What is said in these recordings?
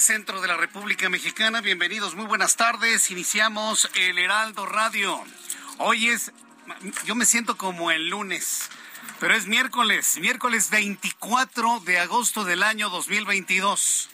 Centro de la República Mexicana. Bienvenidos, muy buenas tardes. Iniciamos el Heraldo Radio. Hoy es, yo me siento como el lunes, pero es miércoles, miércoles 24 de agosto del año 2022.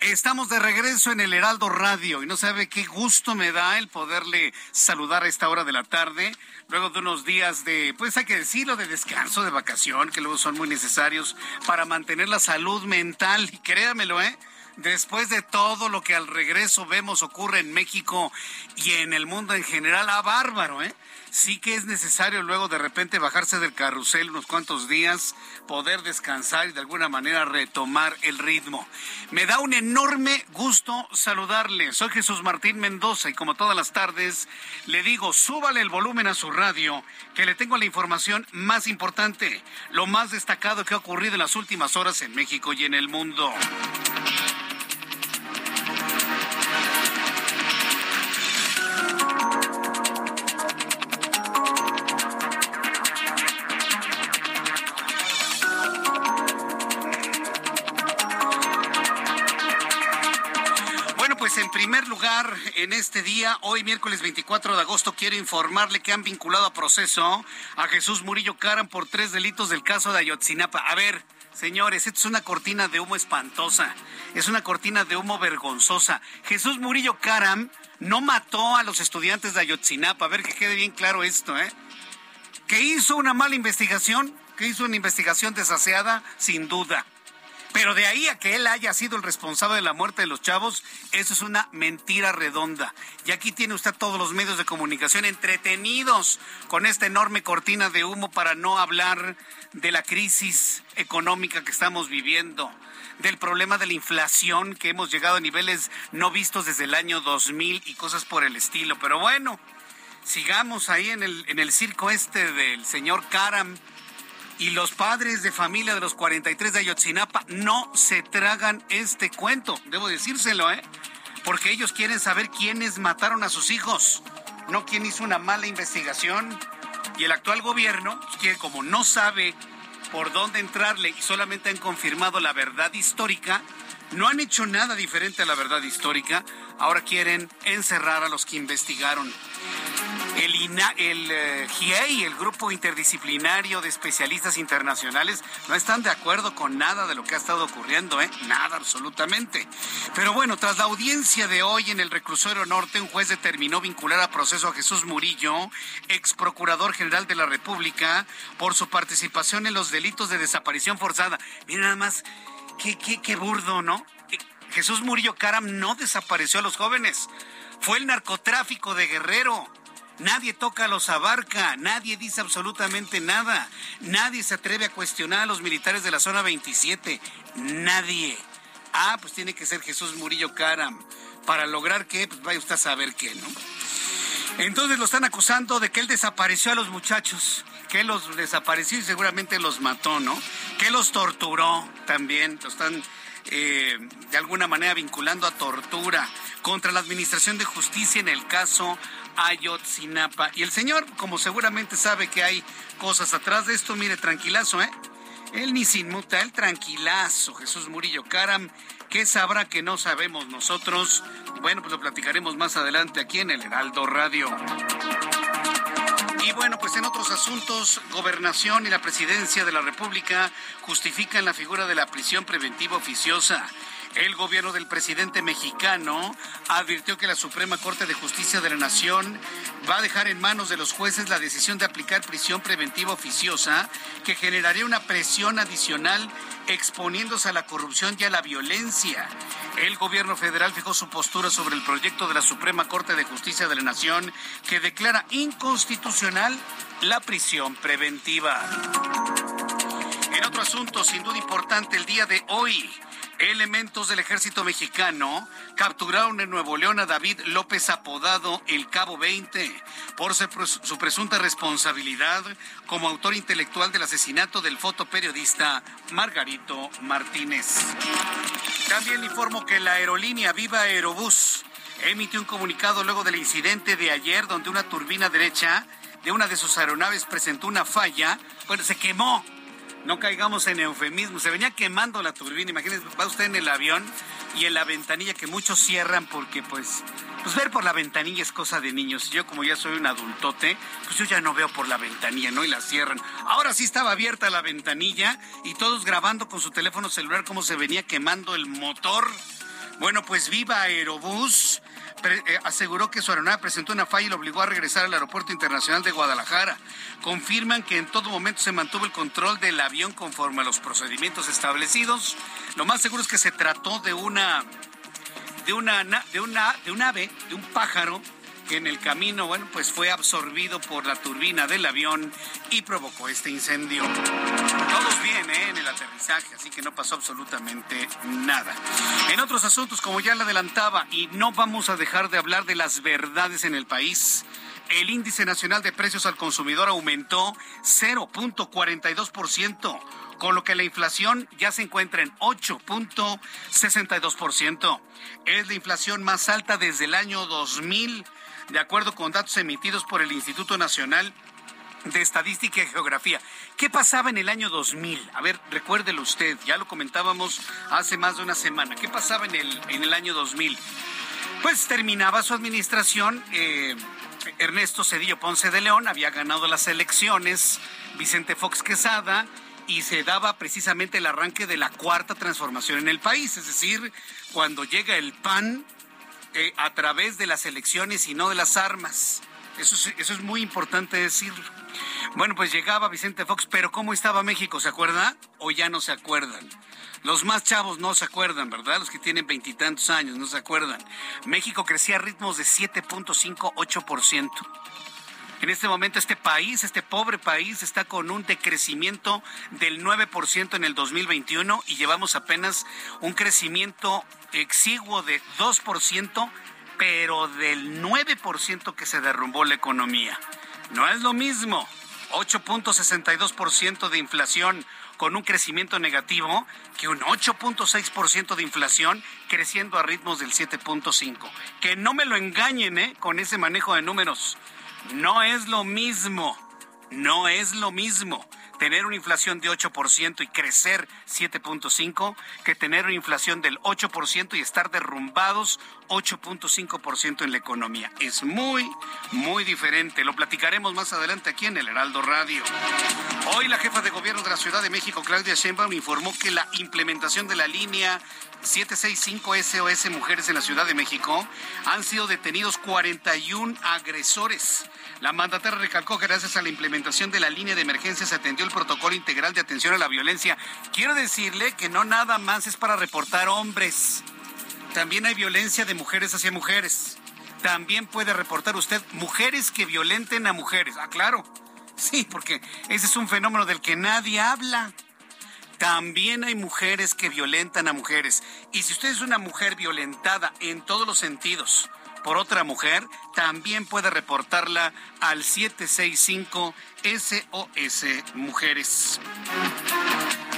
Estamos de regreso en el Heraldo Radio y no sabe qué gusto me da el poderle saludar a esta hora de la tarde, luego de unos días de, pues hay que decirlo, de descanso, de vacación, que luego son muy necesarios para mantener la salud mental. Y créamelo, ¿eh? Después de todo lo que al regreso vemos ocurre en México y en el mundo en general, a bárbaro, ¿eh? Sí que es necesario luego de repente bajarse del carrusel unos cuantos días, poder descansar y de alguna manera retomar el ritmo. Me da un enorme gusto saludarle. Soy Jesús Martín Mendoza y como todas las tardes le digo, súbale el volumen a su radio, que le tengo la información más importante, lo más destacado que ha ocurrido en las últimas horas en México y en el mundo. Primer lugar, en este día, hoy miércoles 24 de agosto, quiero informarle que han vinculado a proceso a Jesús Murillo Caram por tres delitos del caso de Ayotzinapa. A ver, señores, esto es una cortina de humo espantosa, es una cortina de humo vergonzosa. Jesús Murillo Caram no mató a los estudiantes de Ayotzinapa. A ver que quede bien claro esto, ¿eh? Que hizo una mala investigación, que hizo una investigación desaseada, sin duda. Pero de ahí a que él haya sido el responsable de la muerte de los chavos, eso es una mentira redonda. Y aquí tiene usted todos los medios de comunicación entretenidos con esta enorme cortina de humo para no hablar de la crisis económica que estamos viviendo, del problema de la inflación que hemos llegado a niveles no vistos desde el año 2000 y cosas por el estilo. Pero bueno, sigamos ahí en el, en el circo este del señor Karam y los padres de familia de los 43 de Ayotzinapa no se tragan este cuento, debo decírselo, ¿eh? Porque ellos quieren saber quiénes mataron a sus hijos, no quién hizo una mala investigación. Y el actual gobierno, que como no sabe por dónde entrarle y solamente han confirmado la verdad histórica, no han hecho nada diferente a la verdad histórica, ahora quieren encerrar a los que investigaron. El, INA, el eh, GIEI, el Grupo Interdisciplinario de Especialistas Internacionales, no están de acuerdo con nada de lo que ha estado ocurriendo, ¿eh? Nada, absolutamente. Pero bueno, tras la audiencia de hoy en el reclusorio norte, un juez determinó vincular a proceso a Jesús Murillo, ex procurador general de la República, por su participación en los delitos de desaparición forzada. Miren nada más, qué, burdo, ¿no? Jesús Murillo Caram no desapareció a los jóvenes Fue el narcotráfico de Guerrero. Nadie toca a los abarca, nadie dice absolutamente nada, nadie se atreve a cuestionar a los militares de la zona 27, nadie. Ah, pues tiene que ser Jesús Murillo Caram. Para lograr que, pues vaya usted a saber qué, ¿no? Entonces lo están acusando de que él desapareció a los muchachos, que los desapareció y seguramente los mató, ¿no? Que los torturó también, lo están eh, de alguna manera vinculando a tortura contra la Administración de Justicia en el caso Ayotzinapa. Y el señor, como seguramente sabe que hay cosas atrás de esto, mire, tranquilazo, ¿eh? Él ni sin muta, él tranquilazo, Jesús Murillo Caram, ¿qué sabrá que no sabemos nosotros? Bueno, pues lo platicaremos más adelante aquí en el Heraldo Radio. Y bueno, pues en otros asuntos, gobernación y la presidencia de la República justifican la figura de la prisión preventiva oficiosa. El gobierno del presidente mexicano advirtió que la Suprema Corte de Justicia de la Nación va a dejar en manos de los jueces la decisión de aplicar prisión preventiva oficiosa que generaría una presión adicional exponiéndose a la corrupción y a la violencia. El gobierno federal fijó su postura sobre el proyecto de la Suprema Corte de Justicia de la Nación que declara inconstitucional la prisión preventiva. En otro asunto, sin duda importante, el día de hoy, Elementos del ejército mexicano capturaron en Nuevo León a David López apodado El Cabo 20 por su presunta responsabilidad como autor intelectual del asesinato del fotoperiodista Margarito Martínez. También informo que la aerolínea Viva Aerobús emitió un comunicado luego del incidente de ayer donde una turbina derecha de una de sus aeronaves presentó una falla, bueno, se quemó no caigamos en eufemismo. Se venía quemando la turbina. Imagínese, va usted en el avión y en la ventanilla que muchos cierran porque pues pues ver por la ventanilla es cosa de niños. Yo como ya soy un adultote, pues yo ya no veo por la ventanilla, ¿no? Y la cierran. Ahora sí estaba abierta la ventanilla y todos grabando con su teléfono celular cómo se venía quemando el motor. Bueno, pues viva Aerobús aseguró que su aeronave presentó una falla y lo obligó a regresar al Aeropuerto Internacional de Guadalajara. Confirman que en todo momento se mantuvo el control del avión conforme a los procedimientos establecidos. Lo más seguro es que se trató de una de una de una de un ave, de un pájaro en el camino, bueno, pues fue absorbido por la turbina del avión y provocó este incendio. Todos bien, ¿eh? En el aterrizaje, así que no pasó absolutamente nada. En otros asuntos, como ya le adelantaba, y no vamos a dejar de hablar de las verdades en el país. El índice nacional de precios al consumidor aumentó 0.42%, con lo que la inflación ya se encuentra en 8.62%. Es la inflación más alta desde el año 2000 de acuerdo con datos emitidos por el Instituto Nacional de Estadística y Geografía. ¿Qué pasaba en el año 2000? A ver, recuérdelo usted, ya lo comentábamos hace más de una semana. ¿Qué pasaba en el, en el año 2000? Pues terminaba su administración. Eh, Ernesto Cedillo Ponce de León había ganado las elecciones, Vicente Fox Quesada, y se daba precisamente el arranque de la cuarta transformación en el país, es decir, cuando llega el PAN eh, a través de las elecciones y no de las armas. Eso es, eso es muy importante decir. Bueno, pues llegaba Vicente Fox, pero ¿cómo estaba México? ¿Se acuerda? ¿O ya no se acuerdan? Los más chavos no se acuerdan, ¿verdad? Los que tienen veintitantos años no se acuerdan. México crecía a ritmos de 7.58%. En este momento este país, este pobre país, está con un decrecimiento del 9% en el 2021 y llevamos apenas un crecimiento exiguo de 2%, pero del 9% que se derrumbó la economía. No es lo mismo. 8.62% de inflación con un crecimiento negativo que un 8.6% de inflación creciendo a ritmos del 7.5. Que no me lo engañen ¿eh? con ese manejo de números. No es lo mismo, no es lo mismo tener una inflación de 8% y crecer 7.5 que tener una inflación del 8% y estar derrumbados 8.5% en la economía. Es muy, muy diferente. Lo platicaremos más adelante aquí en el Heraldo Radio. Hoy la jefa de gobierno de la Ciudad de México, Claudia Sheinbaum, informó que la implementación de la línea 765 SOS Mujeres en la Ciudad de México han sido detenidos 41 agresores. La mandataria recalcó que gracias a la implementación de la línea de emergencia se atendió el protocolo integral de atención a la violencia. Quiero decirle que no nada más es para reportar hombres. También hay violencia de mujeres hacia mujeres. también puede reportar usted mujeres que violenten a mujeres. Ah, claro. Sí, porque ese es un fenómeno del que nadie habla. También hay mujeres que violentan a mujeres. Y si usted es una mujer violentada en todos los sentidos por otra mujer, también puede reportarla al 765 SOS Mujeres.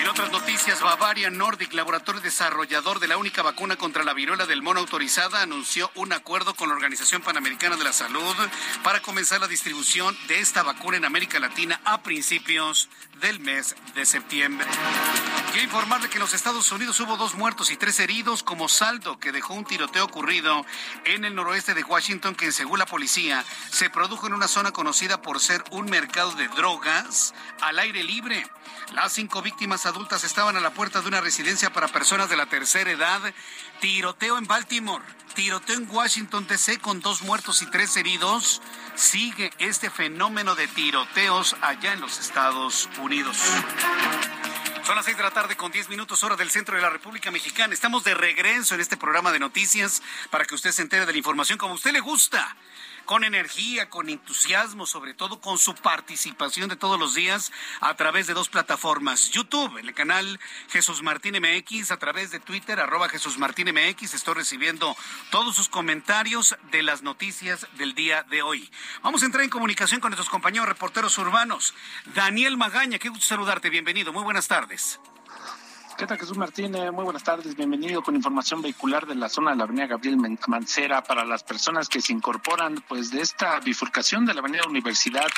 En otras noticias, Bavaria Nordic, laboratorio desarrollador de la única vacuna contra la viruela del mono autorizada, anunció un acuerdo con la Organización Panamericana de la Salud para comenzar la distribución de esta vacuna en América Latina a principios del mes de septiembre. Quiero informarle que en los Estados Unidos hubo dos muertos y tres heridos como saldo que dejó un tiroteo ocurrido en el noroeste de Washington que, según la policía, se produjo en una zona conocida por ser un mercado de drogas al aire libre. Las cinco víctimas adultas estaban a la puerta de una residencia para personas de la tercera edad. Tiroteo en Baltimore, tiroteo en Washington DC con dos muertos y tres heridos. Sigue este fenómeno de tiroteos allá en los Estados Unidos. Son las seis de la tarde con diez minutos hora del centro de la República Mexicana. Estamos de regreso en este programa de noticias para que usted se entere de la información como a usted le gusta con energía, con entusiasmo, sobre todo con su participación de todos los días a través de dos plataformas. YouTube, en el canal Jesús Martín MX, a través de Twitter, arroba Jesús Martín MX. Estoy recibiendo todos sus comentarios de las noticias del día de hoy. Vamos a entrar en comunicación con nuestros compañeros reporteros urbanos. Daniel Magaña, qué gusto saludarte, bienvenido, muy buenas tardes. ¿Qué tal, Jesús Martínez? Muy buenas tardes. Bienvenido con información vehicular de la zona de la avenida Gabriel Mancera para las personas que se incorporan pues de esta bifurcación de la avenida Universidad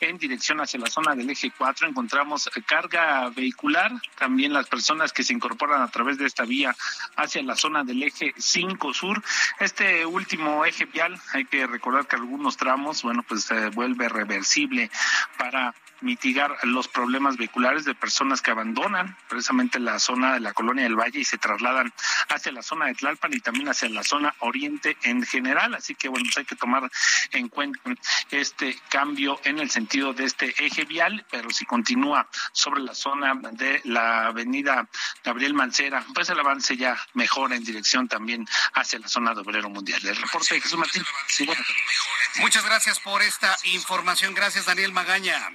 en dirección hacia la zona del eje 4. Encontramos carga vehicular. También las personas que se incorporan a través de esta vía hacia la zona del eje 5 sur. Este último eje vial, hay que recordar que algunos tramos, bueno, pues se vuelve reversible para mitigar los problemas vehiculares de personas que abandonan precisamente la zona de la colonia del Valle y se trasladan hacia la zona de Tlalpan y también hacia la zona oriente en general. Así que bueno, pues hay que tomar en cuenta este cambio en el sentido de este eje vial, pero si continúa sobre la zona de la avenida Gabriel Mancera, pues el avance ya mejora en dirección también hacia la zona de Obrero Mundial. El reporte de Jesús Martín. Muchas gracias por esta información. Gracias, Daniel Magaña.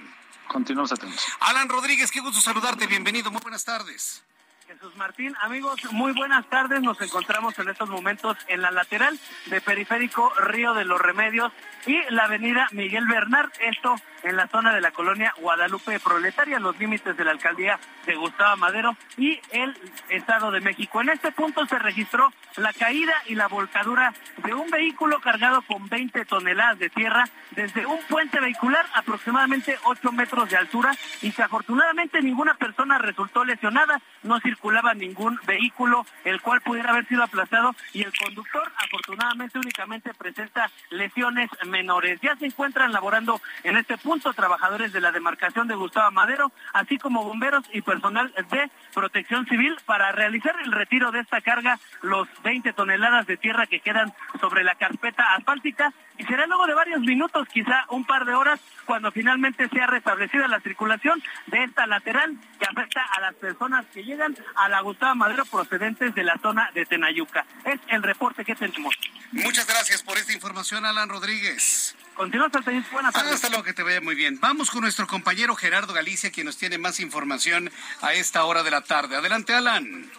Continuamos atentos. Alan Rodríguez, qué gusto saludarte. Bienvenido. Muy buenas tardes. Jesús Martín, amigos, muy buenas tardes. Nos encontramos en estos momentos en la lateral de Periférico Río de los Remedios y la avenida Miguel Bernard. Esto en la zona de la colonia Guadalupe Proletaria, los límites de la alcaldía de Gustavo Madero y el Estado de México. En este punto se registró la caída y la volcadura de un vehículo cargado con 20 toneladas de tierra desde un puente vehicular aproximadamente 8 metros de altura y que afortunadamente ninguna persona resultó lesionada, no circulaba ningún vehículo el cual pudiera haber sido aplastado y el conductor afortunadamente únicamente presenta lesiones menores. Ya se encuentran laborando en este punto punto trabajadores de la demarcación de Gustavo Madero, así como bomberos y personal de protección civil para realizar el retiro de esta carga, los 20 toneladas de tierra que quedan sobre la carpeta asfáltica y será luego de varios minutos, quizá un par de horas, cuando finalmente sea restablecida la circulación de esta lateral que afecta a las personas que llegan a la Gustavo Madero procedentes de la zona de Tenayuca. Es el reporte que tenemos. Muchas gracias por esta información, Alan Rodríguez. Continúa, Buenas tardes. Hasta luego, que te vaya muy bien. Vamos con nuestro compañero Gerardo Galicia, quien nos tiene más información a esta hora de la tarde. Adelante, Alan.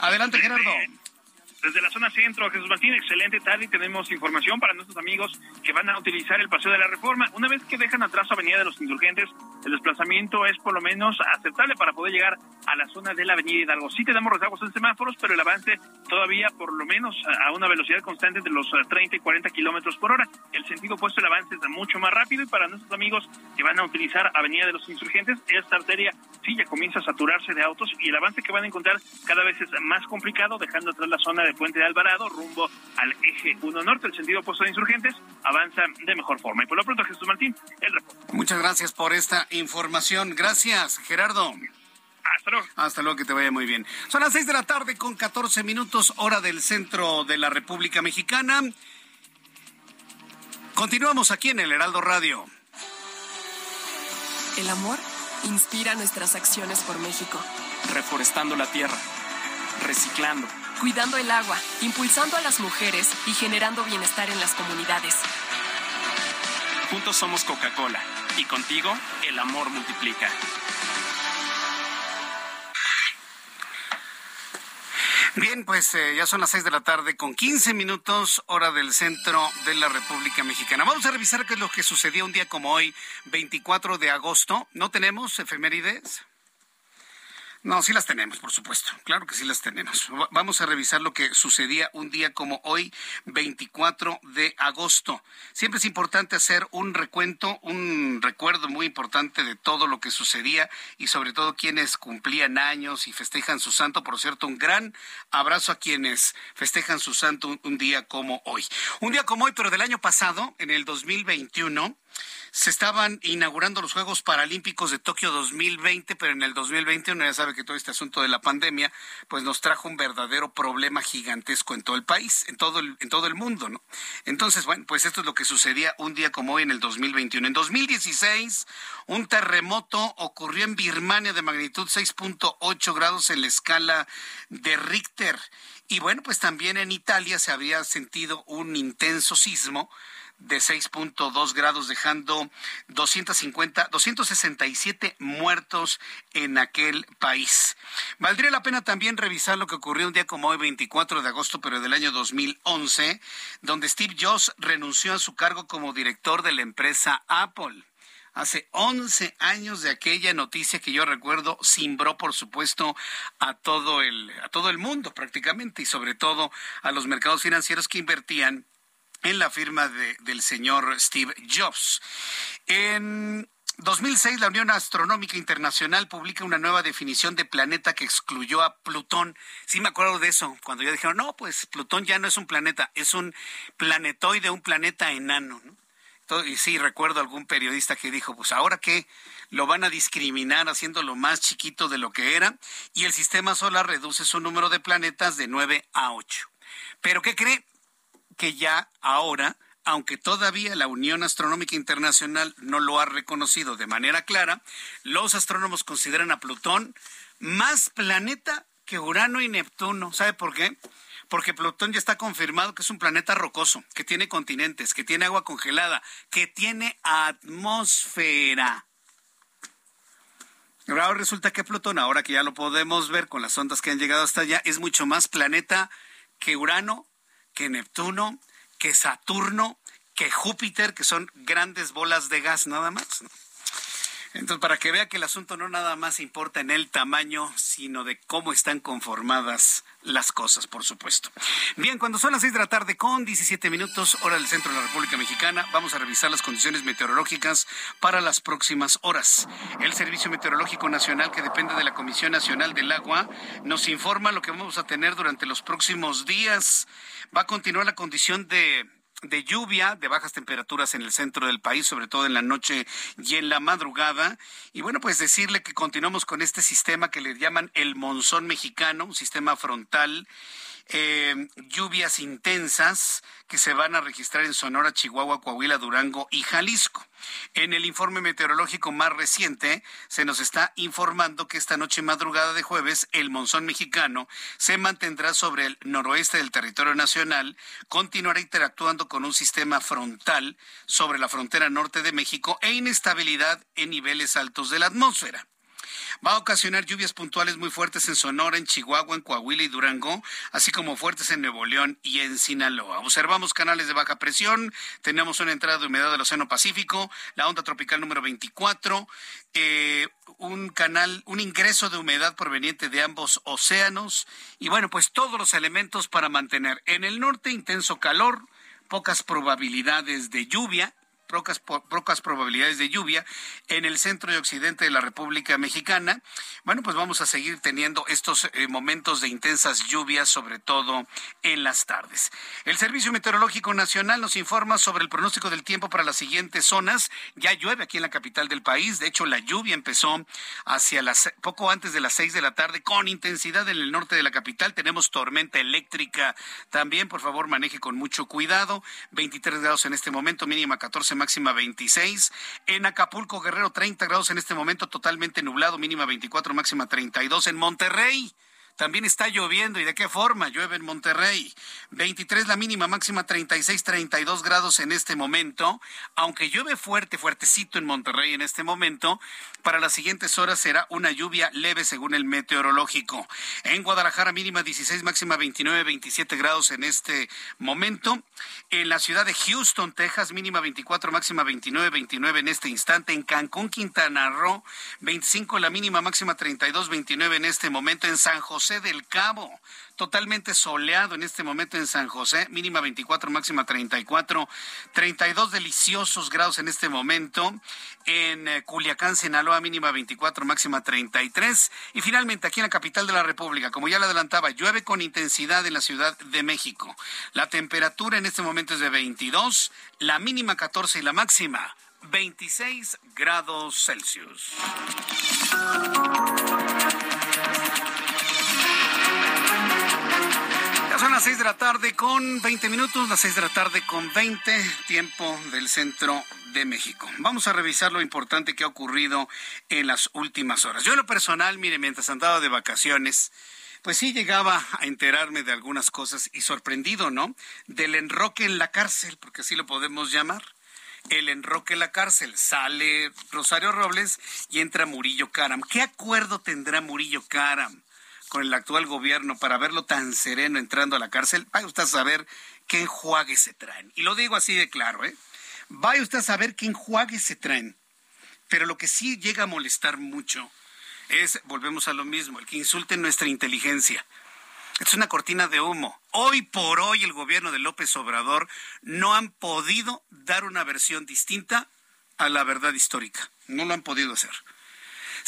Adelante, Gerardo. Desde la zona centro, Jesús Martín, excelente tarde tenemos información para nuestros amigos que van a utilizar el Paseo de la Reforma. Una vez que dejan atrás Avenida de los Insurgentes, el desplazamiento es por lo menos aceptable para poder llegar a la zona de la Avenida Hidalgo. Sí tenemos rezagos en semáforos, pero el avance todavía por lo menos a una velocidad constante de los 30 y 40 kilómetros por hora. El sentido opuesto, el avance es mucho más rápido y para nuestros amigos que van a utilizar Avenida de los Insurgentes, esta arteria sí ya comienza a saturarse de autos y el avance que van a encontrar cada vez es más complicado, dejando atrás la zona de Puente de Alvarado rumbo al eje 1 norte, el sentido opuesto de insurgentes, avanza de mejor forma. Y por lo pronto, Jesús Martín, el reporte. Muchas gracias por esta información. Gracias, Gerardo. Hasta luego. Hasta luego, que te vaya muy bien. Son las 6 de la tarde con 14 minutos, hora del centro de la República Mexicana. Continuamos aquí en el Heraldo Radio. El amor inspira nuestras acciones por México. Reforestando la tierra, reciclando cuidando el agua, impulsando a las mujeres y generando bienestar en las comunidades. Juntos somos Coca-Cola y contigo el amor multiplica. Bien, pues eh, ya son las seis de la tarde con 15 minutos, hora del centro de la República Mexicana. Vamos a revisar qué es lo que sucedió un día como hoy, 24 de agosto. ¿No tenemos efemérides? No, sí las tenemos, por supuesto. Claro que sí las tenemos. Vamos a revisar lo que sucedía un día como hoy, 24 de agosto. Siempre es importante hacer un recuento, un recuerdo muy importante de todo lo que sucedía y sobre todo quienes cumplían años y festejan su santo. Por cierto, un gran abrazo a quienes festejan su santo un día como hoy. Un día como hoy, pero del año pasado, en el 2021 se estaban inaugurando los Juegos Paralímpicos de Tokio 2020, pero en el 2021 ya sabe que todo este asunto de la pandemia pues nos trajo un verdadero problema gigantesco en todo el país, en todo el, en todo el mundo, ¿no? Entonces, bueno, pues esto es lo que sucedía un día como hoy en el 2021. En 2016, un terremoto ocurrió en Birmania de magnitud 6.8 grados en la escala de Richter. Y bueno, pues también en Italia se había sentido un intenso sismo de 6.2 grados, dejando 250, 267 muertos en aquel país. Valdría la pena también revisar lo que ocurrió un día como hoy, 24 de agosto, pero del año 2011, donde Steve Jobs renunció a su cargo como director de la empresa Apple hace 11 años de aquella noticia que yo recuerdo cimbró por supuesto a todo el a todo el mundo prácticamente y sobre todo a los mercados financieros que invertían en la firma de, del señor Steve Jobs. En 2006, la Unión Astronómica Internacional publica una nueva definición de planeta que excluyó a Plutón. Sí me acuerdo de eso, cuando ya dijeron, no, pues Plutón ya no es un planeta, es un planetoide, un planeta enano. Y sí, recuerdo algún periodista que dijo, pues ahora que lo van a discriminar haciéndolo más chiquito de lo que era, y el sistema solar reduce su número de planetas de 9 a 8. Pero ¿qué cree? Que ya ahora, aunque todavía la Unión Astronómica Internacional no lo ha reconocido de manera clara, los astrónomos consideran a Plutón más planeta que Urano y Neptuno. ¿Sabe por qué? Porque Plutón ya está confirmado que es un planeta rocoso, que tiene continentes, que tiene agua congelada, que tiene atmósfera. Ahora resulta que Plutón, ahora que ya lo podemos ver con las ondas que han llegado hasta allá, es mucho más planeta que Urano, que Neptuno, que Saturno, que Júpiter, que son grandes bolas de gas nada más. Entonces, para que vea que el asunto no nada más importa en el tamaño, sino de cómo están conformadas las cosas, por supuesto. Bien, cuando son las seis de la tarde con 17 minutos, hora del centro de la República Mexicana, vamos a revisar las condiciones meteorológicas para las próximas horas. El Servicio Meteorológico Nacional, que depende de la Comisión Nacional del Agua, nos informa lo que vamos a tener durante los próximos días. Va a continuar la condición de de lluvia, de bajas temperaturas en el centro del país, sobre todo en la noche y en la madrugada. Y bueno, pues decirle que continuamos con este sistema que le llaman el monzón mexicano, un sistema frontal eh, lluvias intensas que se van a registrar en Sonora, Chihuahua, Coahuila, Durango y Jalisco. En el informe meteorológico más reciente se nos está informando que esta noche madrugada de jueves el monzón mexicano se mantendrá sobre el noroeste del territorio nacional, continuará interactuando con un sistema frontal sobre la frontera norte de México e inestabilidad en niveles altos de la atmósfera. Va a ocasionar lluvias puntuales muy fuertes en Sonora, en Chihuahua, en Coahuila y Durango, así como fuertes en Nuevo León y en Sinaloa. Observamos canales de baja presión, tenemos una entrada de humedad del Océano Pacífico, la onda tropical número 24, eh, un canal, un ingreso de humedad proveniente de ambos océanos y bueno, pues todos los elementos para mantener en el norte intenso calor, pocas probabilidades de lluvia, pocas, probabilidades de lluvia en el centro y occidente de la República Mexicana. Bueno, pues vamos a seguir teniendo estos eh, momentos de intensas lluvias, sobre todo en las tardes. El Servicio Meteorológico Nacional nos informa sobre el pronóstico del tiempo para las siguientes zonas. Ya llueve aquí en la capital del país. De hecho, la lluvia empezó hacia las poco antes de las seis de la tarde con intensidad en el norte de la capital. Tenemos tormenta eléctrica también. Por favor, maneje con mucho cuidado. 23 grados en este momento, mínima 14 máxima 26. En Acapulco, Guerrero, 30 grados en este momento, totalmente nublado, mínima 24, máxima 32. En Monterrey, También está lloviendo. ¿Y de qué forma? Llueve en Monterrey. 23 la mínima, máxima 36, 32 grados en este momento. Aunque llueve fuerte, fuertecito en Monterrey en este momento, para las siguientes horas será una lluvia leve según el meteorológico. En Guadalajara mínima 16, máxima 29, 27 grados en este momento. En la ciudad de Houston, Texas, mínima 24, máxima 29, 29 en este instante. En Cancún, Quintana Roo, 25 la mínima, máxima 32, 29 en este momento. En San José del Cabo. Totalmente soleado en este momento en San José, mínima 24, máxima 34, 32 deliciosos grados en este momento. En eh, Culiacán, Sinaloa, mínima 24, máxima 33. Y finalmente aquí en la capital de la República, como ya le adelantaba, llueve con intensidad en la Ciudad de México. La temperatura en este momento es de 22, la mínima 14 y la máxima 26 grados Celsius. Las seis de la tarde con 20 minutos, las seis de la tarde con 20, tiempo del centro de México. Vamos a revisar lo importante que ha ocurrido en las últimas horas. Yo en lo personal, mire, mientras andaba de vacaciones, pues sí llegaba a enterarme de algunas cosas y sorprendido, ¿no? Del enroque en la cárcel, porque así lo podemos llamar. El enroque en la cárcel. Sale Rosario Robles y entra Murillo Caram. ¿Qué acuerdo tendrá Murillo Caram? Con el actual gobierno para verlo tan sereno entrando a la cárcel, vaya usted a saber qué enjuagues se traen. Y lo digo así de claro, ¿eh? Vaya usted a saber qué enjuagues se traen. Pero lo que sí llega a molestar mucho es, volvemos a lo mismo, el que insulte nuestra inteligencia. Es una cortina de humo. Hoy por hoy el gobierno de López Obrador no han podido dar una versión distinta a la verdad histórica. No lo han podido hacer.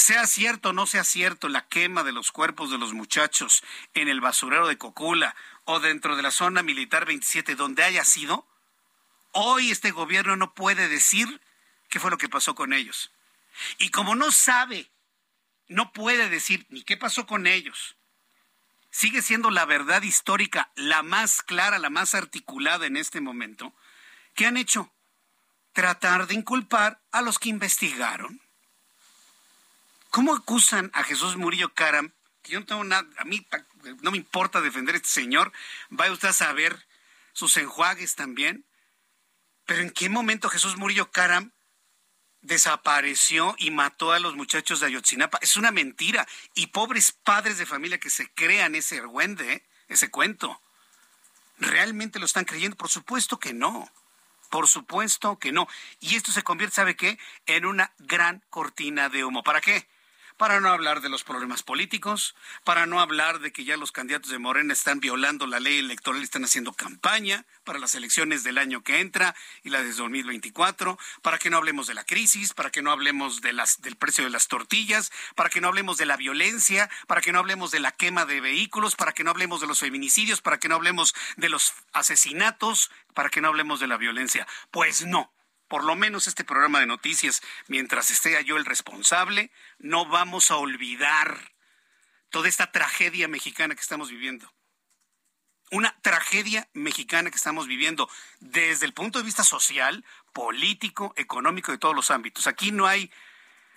Sea cierto o no sea cierto la quema de los cuerpos de los muchachos en el basurero de Cocula o dentro de la zona militar 27 donde haya sido, hoy este gobierno no puede decir qué fue lo que pasó con ellos. Y como no sabe, no puede decir ni qué pasó con ellos, sigue siendo la verdad histórica la más clara, la más articulada en este momento, ¿qué han hecho? Tratar de inculpar a los que investigaron ¿Cómo acusan a Jesús Murillo Caram? Que yo no tengo nada, a mí no me importa defender a este señor, vaya usted a saber sus enjuagues también. Pero ¿en qué momento Jesús Murillo Caram desapareció y mató a los muchachos de Ayotzinapa? Es una mentira. Y pobres padres de familia que se crean ese argüende, ese cuento. ¿Realmente lo están creyendo? Por supuesto que no. Por supuesto que no. Y esto se convierte, ¿sabe qué? En una gran cortina de humo. ¿Para qué? Para no hablar de los problemas políticos, para no hablar de que ya los candidatos de Morena están violando la ley electoral, están haciendo campaña para las elecciones del año que entra y la de 2024, para que no hablemos de la crisis, para que no hablemos de las, del precio de las tortillas, para que no hablemos de la violencia, para que no hablemos de la quema de vehículos, para que no hablemos de los feminicidios, para que no hablemos de los asesinatos, para que no hablemos de la violencia. Pues no por lo menos este programa de noticias, mientras esté yo el responsable, no vamos a olvidar toda esta tragedia mexicana que estamos viviendo. Una tragedia mexicana que estamos viviendo desde el punto de vista social, político, económico, de todos los ámbitos. Aquí no hay,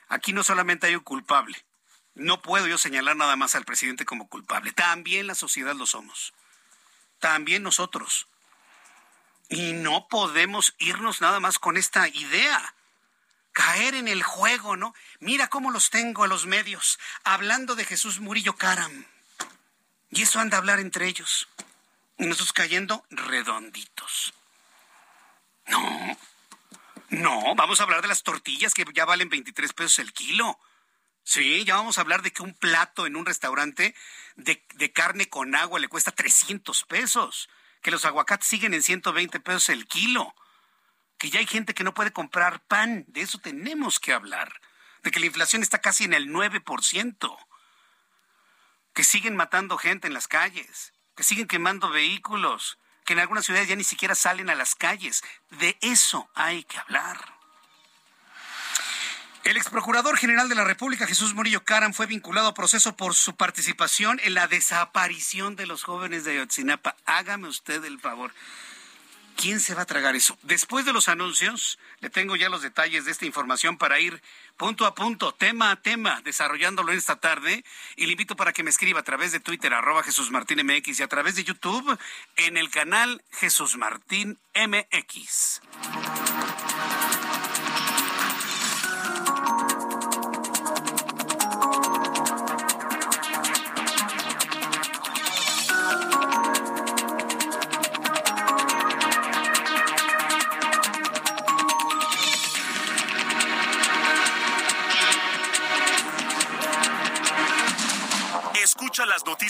aquí no solamente hay un culpable. No puedo yo señalar nada más al presidente como culpable. También la sociedad lo somos. También nosotros. Y no podemos irnos nada más con esta idea. Caer en el juego, ¿no? Mira cómo los tengo a los medios, hablando de Jesús Murillo Caram. Y eso anda a hablar entre ellos. Y nosotros cayendo redonditos. No, no, vamos a hablar de las tortillas que ya valen 23 pesos el kilo. Sí, ya vamos a hablar de que un plato en un restaurante de, de carne con agua le cuesta 300 pesos que los aguacates siguen en 120 pesos el kilo, que ya hay gente que no puede comprar pan, de eso tenemos que hablar, de que la inflación está casi en el 9%, que siguen matando gente en las calles, que siguen quemando vehículos, que en algunas ciudades ya ni siquiera salen a las calles. De eso hay que hablar. El ex procurador general de la República, Jesús Murillo Caram, fue vinculado a proceso por su participación en la desaparición de los jóvenes de Ayotzinapa. Hágame usted el favor. ¿Quién se va a tragar eso? Después de los anuncios, le tengo ya los detalles de esta información para ir punto a punto, tema a tema, desarrollándolo esta tarde. Y le invito para que me escriba a través de Twitter, arroba Jesús Martín y a través de YouTube en el canal Jesús Martín MX.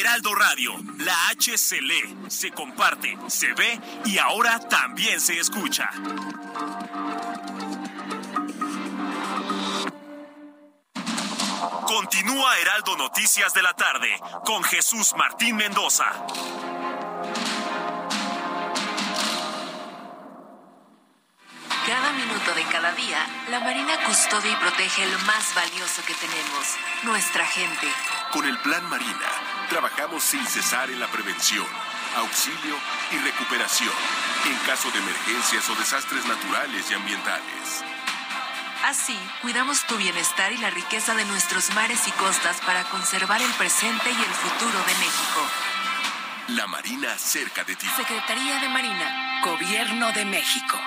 Heraldo Radio, la H se lee, se comparte, se ve y ahora también se escucha. Continúa Heraldo Noticias de la tarde con Jesús Martín Mendoza. Cada minuto de cada día, la Marina custodia y protege lo más valioso que tenemos, nuestra gente. Con el Plan Marina, trabajamos sin cesar en la prevención, auxilio y recuperación en caso de emergencias o desastres naturales y ambientales. Así, cuidamos tu bienestar y la riqueza de nuestros mares y costas para conservar el presente y el futuro de México. La Marina cerca de ti. Secretaría de Marina, Gobierno de México.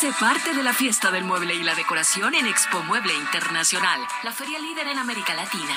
Sé parte de la fiesta del mueble y la decoración en Expo Mueble Internacional, la feria líder en América Latina.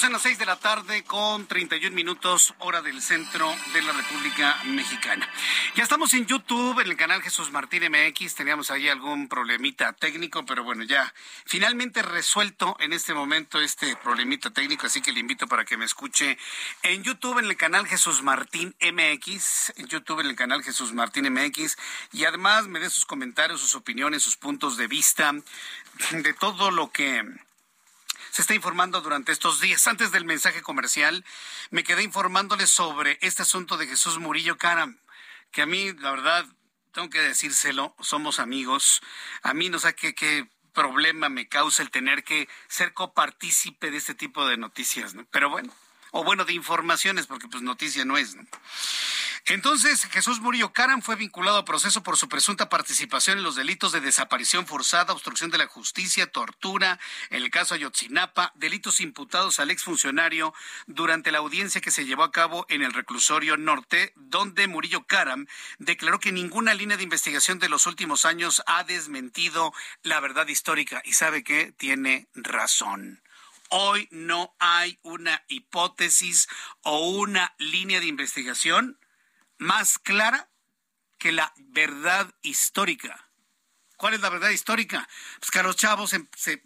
Son las seis de la tarde con 31 minutos hora del centro de la República Mexicana. Ya estamos en YouTube, en el canal Jesús Martín MX. Teníamos ahí algún problemita técnico, pero bueno, ya finalmente resuelto en este momento este problemita técnico, así que le invito para que me escuche en YouTube, en el canal Jesús Martín MX, en YouTube, en el canal Jesús Martín MX, y además me dé sus comentarios, sus opiniones, sus puntos de vista de todo lo que se está informando durante estos días. Antes del mensaje comercial, me quedé informándoles sobre este asunto de Jesús Murillo Caram, que a mí, la verdad, tengo que decírselo, somos amigos. A mí no sé qué, qué problema me causa el tener que ser copartícipe de este tipo de noticias, ¿no? Pero bueno, o bueno, de informaciones, porque pues noticia no es, ¿no? Entonces, Jesús Murillo Caram fue vinculado a proceso por su presunta participación en los delitos de desaparición forzada, obstrucción de la justicia, tortura, en el caso Ayotzinapa, delitos imputados al exfuncionario durante la audiencia que se llevó a cabo en el reclusorio norte, donde Murillo Caram declaró que ninguna línea de investigación de los últimos años ha desmentido la verdad histórica. Y sabe que tiene razón. Hoy no hay una hipótesis o una línea de investigación más clara que la verdad histórica. ¿Cuál es la verdad histórica? Pues que a los chavos se, se,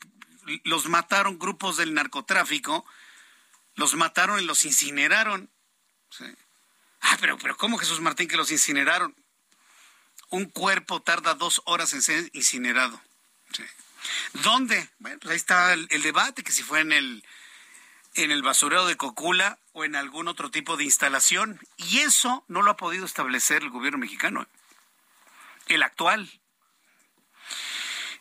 los mataron grupos del narcotráfico, los mataron y los incineraron. Ah, pero, pero ¿cómo Jesús Martín que los incineraron? Un cuerpo tarda dos horas en ser incinerado. Sí. ¿Dónde? Bueno, pues ahí está el debate, que si fue en el, en el basurero de Cocula o en algún otro tipo de instalación. Y eso no lo ha podido establecer el gobierno mexicano, el actual.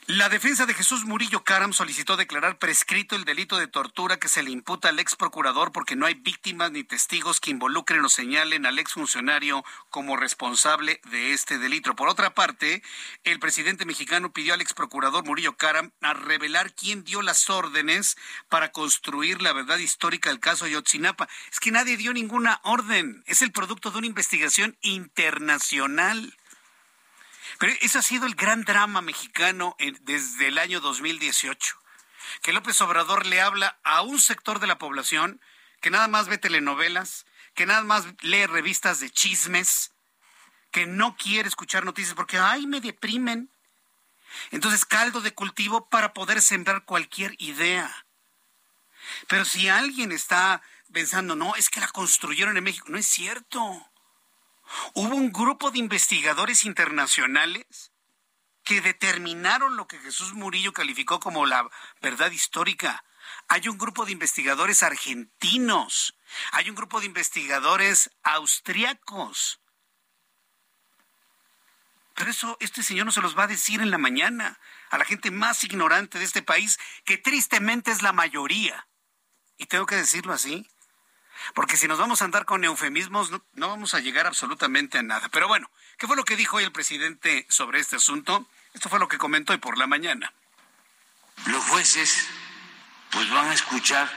La defensa de Jesús Murillo Caram solicitó declarar prescrito el delito de tortura que se le imputa al ex procurador porque no hay víctimas ni testigos que involucren o señalen al ex funcionario como responsable de este delito. Por otra parte, el presidente mexicano pidió al ex procurador Murillo Caram a revelar quién dio las órdenes para construir la verdad histórica del caso Ayotzinapa. Es que nadie dio ninguna orden. Es el producto de una investigación internacional. Pero ese ha sido el gran drama mexicano desde el año 2018. Que López Obrador le habla a un sector de la población que nada más ve telenovelas, que nada más lee revistas de chismes, que no quiere escuchar noticias porque, ay, me deprimen. Entonces, caldo de cultivo para poder sembrar cualquier idea. Pero si alguien está pensando, no, es que la construyeron en México, no es cierto. Hubo un grupo de investigadores internacionales que determinaron lo que Jesús Murillo calificó como la verdad histórica. Hay un grupo de investigadores argentinos, hay un grupo de investigadores austriacos. Pero eso este señor no se los va a decir en la mañana a la gente más ignorante de este país, que tristemente es la mayoría. Y tengo que decirlo así. Porque si nos vamos a andar con eufemismos, no, vamos a llegar absolutamente a nada. Pero bueno, ¿qué fue lo que dijo hoy el presidente sobre este asunto? Esto fue lo que comentó hoy por la mañana. Los jueces pues van a escuchar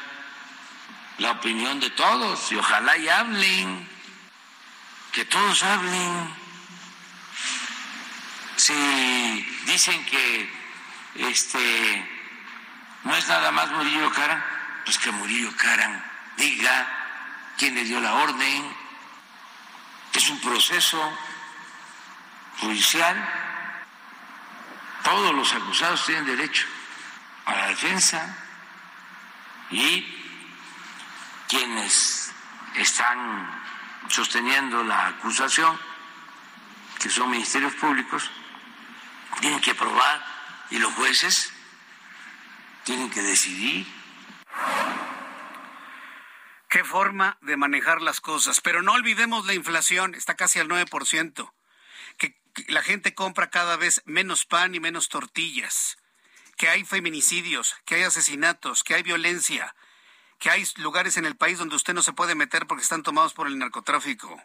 la opinión de todos y ojalá y hablen, que todos hablen. Si dicen que este no es nada más Murillo Caran, pues que Murillo Caran diga quién le dio la orden, es un proceso judicial, todos los acusados tienen derecho a la defensa y quienes están sosteniendo la acusación, que son ministerios públicos, tienen que probar y los jueces tienen que decidir Qué forma de manejar las cosas. Pero no olvidemos la inflación, está casi al 9%. Que, la gente compra cada vez menos pan y menos tortillas. Que hay feminicidios, que hay asesinatos, que hay violencia. Que hay lugares en el país donde usted no se puede meter porque están tomados por el narcotráfico.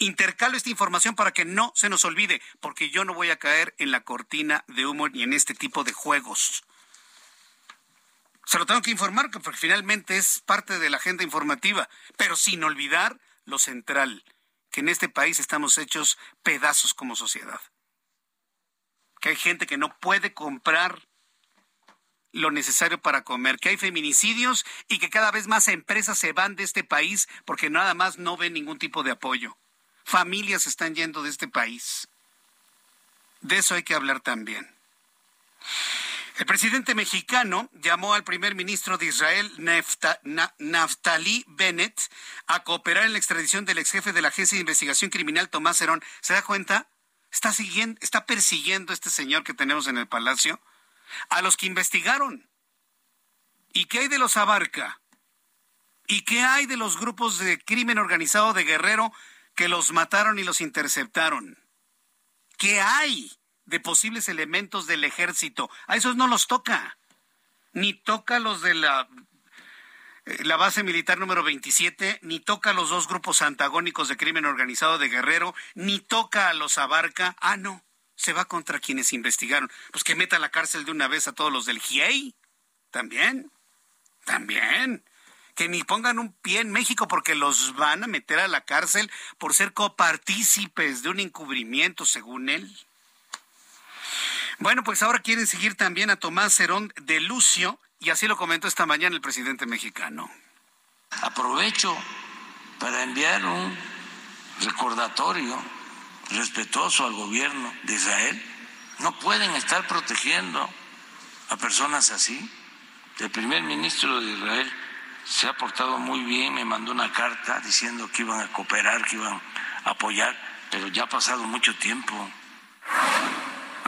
Intercalo esta información para que no se nos olvide, porque yo no voy a caer en la cortina de humo ni en este tipo de juegos. Se lo tengo que informar porque finalmente es parte de la agenda informativa, pero sin olvidar lo central, que en este país estamos hechos pedazos como sociedad. Que hay gente que no puede comprar lo necesario para comer, que hay feminicidios y que cada vez más empresas se van de este país porque nada más no ven ningún tipo de apoyo. Familias están yendo de este país. De eso hay que hablar también. El presidente mexicano llamó al primer ministro de Israel, Naftali Bennett, a cooperar en la extradición del ex jefe de la Agencia de Investigación Criminal, Tomás Herón. ¿Se da cuenta? Está, siguiendo, está persiguiendo a este señor que tenemos en el palacio a los que investigaron. ¿Y qué hay de los Abarca? ¿Y qué hay de los grupos de crimen organizado de Guerrero que los mataron y los interceptaron? ¿Qué hay? De posibles elementos del ejército. A esos no los toca. Ni toca los de la, eh, la base militar número 27, ni toca a los dos grupos antagónicos de crimen organizado de Guerrero, ni toca a los Abarca. Ah, no, se va contra quienes investigaron. Pues que meta a la cárcel de una vez a todos los del GIEI. También, también. Que ni pongan un pie en México porque los van a meter a la cárcel por ser copartícipes de un encubrimiento, según él. Bueno, pues ahora quieren seguir también a Tomás Cerón de Lucio, y así lo comentó esta mañana el presidente mexicano. Aprovecho para enviar un recordatorio respetuoso al gobierno de Israel. No pueden estar protegiendo a personas así. El primer ministro de Israel se ha portado muy bien, me mandó una carta diciendo que iban a cooperar, que iban a apoyar, pero ya ha pasado mucho tiempo.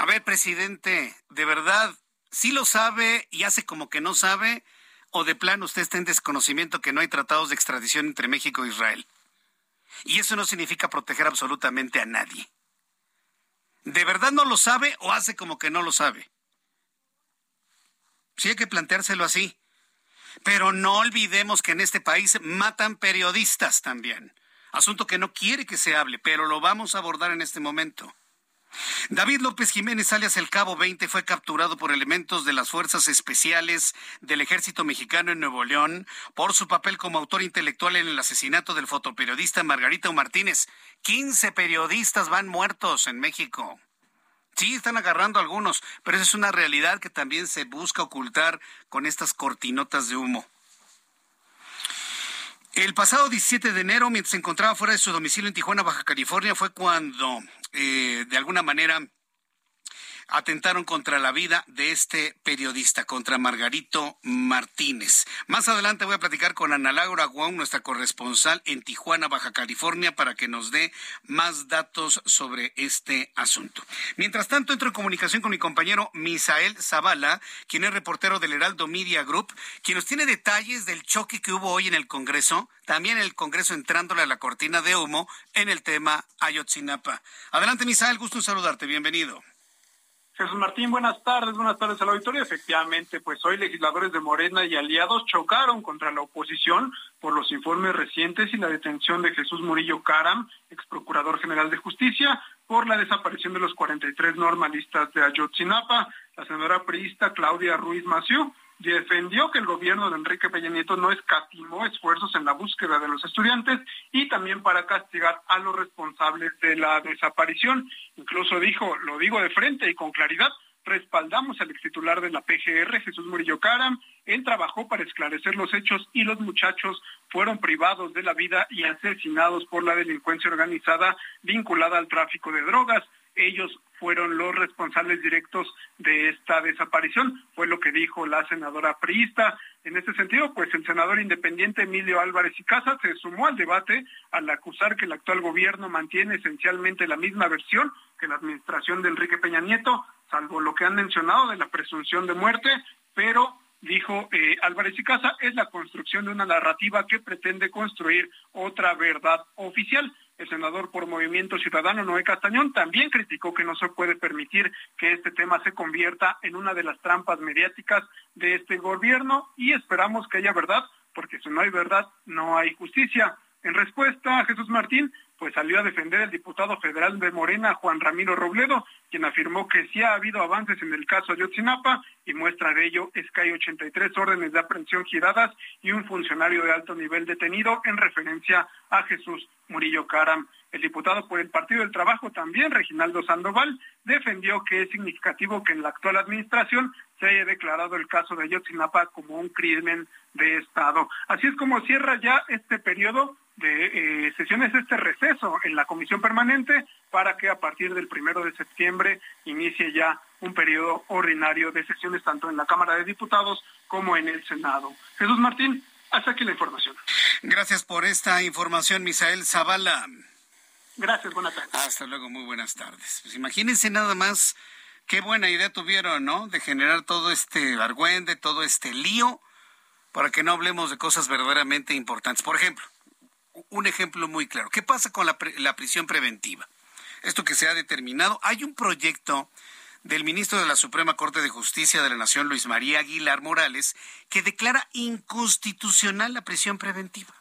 A ver, presidente, ¿de verdad sí lo sabe y hace como que no sabe? ¿O de plano usted está en desconocimiento que no hay tratados de extradición entre México e Israel? Y eso no significa proteger absolutamente a nadie. ¿De verdad no lo sabe o hace como que no lo sabe? Sí hay que planteárselo así. Pero no olvidemos que en este país matan periodistas también. Asunto que no quiere que se hable, pero lo vamos a abordar en este momento. David López Jiménez, alias el Cabo 20, fue capturado por elementos de las Fuerzas Especiales del Ejército Mexicano en Nuevo León por su papel como autor intelectual en el asesinato del fotoperiodista Margarita Martínez. 15 periodistas van muertos en México. Sí, están agarrando algunos, pero esa es una realidad que también se busca ocultar con estas cortinotas de humo. El pasado 17 de enero, mientras se encontraba fuera de su domicilio en Tijuana, Baja California, fue cuando, eh, de alguna manera, atentaron contra la vida de este periodista, contra Margarito Martínez. Más adelante voy a platicar con Ana Laura Guau, nuestra corresponsal en Tijuana, Baja California, para que nos dé más datos sobre este asunto. Mientras tanto, entro en comunicación con mi compañero Misael Zavala, quien es reportero del Heraldo Media Group, quien nos tiene detalles del choque que hubo hoy en el Congreso, también el Congreso entrándole a la cortina de humo en el tema Ayotzinapa. Adelante, Misael, gusto en saludarte, bienvenido. Jesús Martín, buenas tardes, buenas tardes a la auditoría. Efectivamente, pues hoy legisladores de Morena y aliados chocaron contra la oposición por los informes recientes y la detención de Jesús Murillo Caram, ex procurador general de justicia, por la desaparición de los 43 normalistas de Ayotzinapa. La senadora priista Claudia Ruiz Maciú defendió que el gobierno de Enrique Peña Nieto no escatimó esfuerzos en la búsqueda de los estudiantes y también para castigar a los responsables de la desaparición. Incluso dijo, lo digo de frente y con claridad, respaldamos al extitular de la PGR, Jesús Murillo Caram. Él trabajó para esclarecer los hechos y los muchachos fueron privados de la vida y asesinados por la delincuencia organizada vinculada al tráfico de drogas ellos fueron los responsables directos de esta desaparición, fue lo que dijo la senadora priista. En este sentido, pues el senador independiente Emilio Álvarez y Casa se sumó al debate al acusar que el actual gobierno mantiene esencialmente la misma versión que la administración de Enrique Peña Nieto, salvo lo que han mencionado de la presunción de muerte, pero dijo eh, Álvarez y Casa, es la construcción de una narrativa que pretende construir otra verdad oficial. El senador por Movimiento Ciudadano, Noé Castañón, también criticó que no se puede permitir que este tema se convierta en una de las trampas mediáticas de este gobierno y esperamos que haya verdad, porque si no hay verdad, no hay justicia. En respuesta, Jesús Martín pues salió a defender el diputado federal de Morena, Juan Ramiro Robledo, quien afirmó que sí ha habido avances en el caso Ayotzinapa y muestra de ello es que hay 83 órdenes de aprehensión giradas y un funcionario de alto nivel detenido en referencia a Jesús Murillo Caram. El diputado por el Partido del Trabajo también, Reginaldo Sandoval, defendió que es significativo que en la actual administración se haya declarado el caso de Ayotzinapa como un crimen de Estado. Así es como cierra ya este periodo de eh, sesiones este receso en la comisión permanente para que a partir del primero de septiembre inicie ya un periodo ordinario de sesiones tanto en la Cámara de Diputados como en el Senado. Jesús Martín, hasta aquí la información. Gracias por esta información, Misael Zavala. Gracias, buenas tardes. Hasta luego, muy buenas tardes. Pues imagínense nada más qué buena idea tuvieron, ¿no? De generar todo este argüende, todo este lío, para que no hablemos de cosas verdaderamente importantes. Por ejemplo, un ejemplo muy claro. ¿Qué pasa con la, la prisión preventiva? Esto que se ha determinado. Hay un proyecto del ministro de la Suprema Corte de Justicia de la Nación, Luis María Aguilar Morales, que declara inconstitucional la prisión preventiva.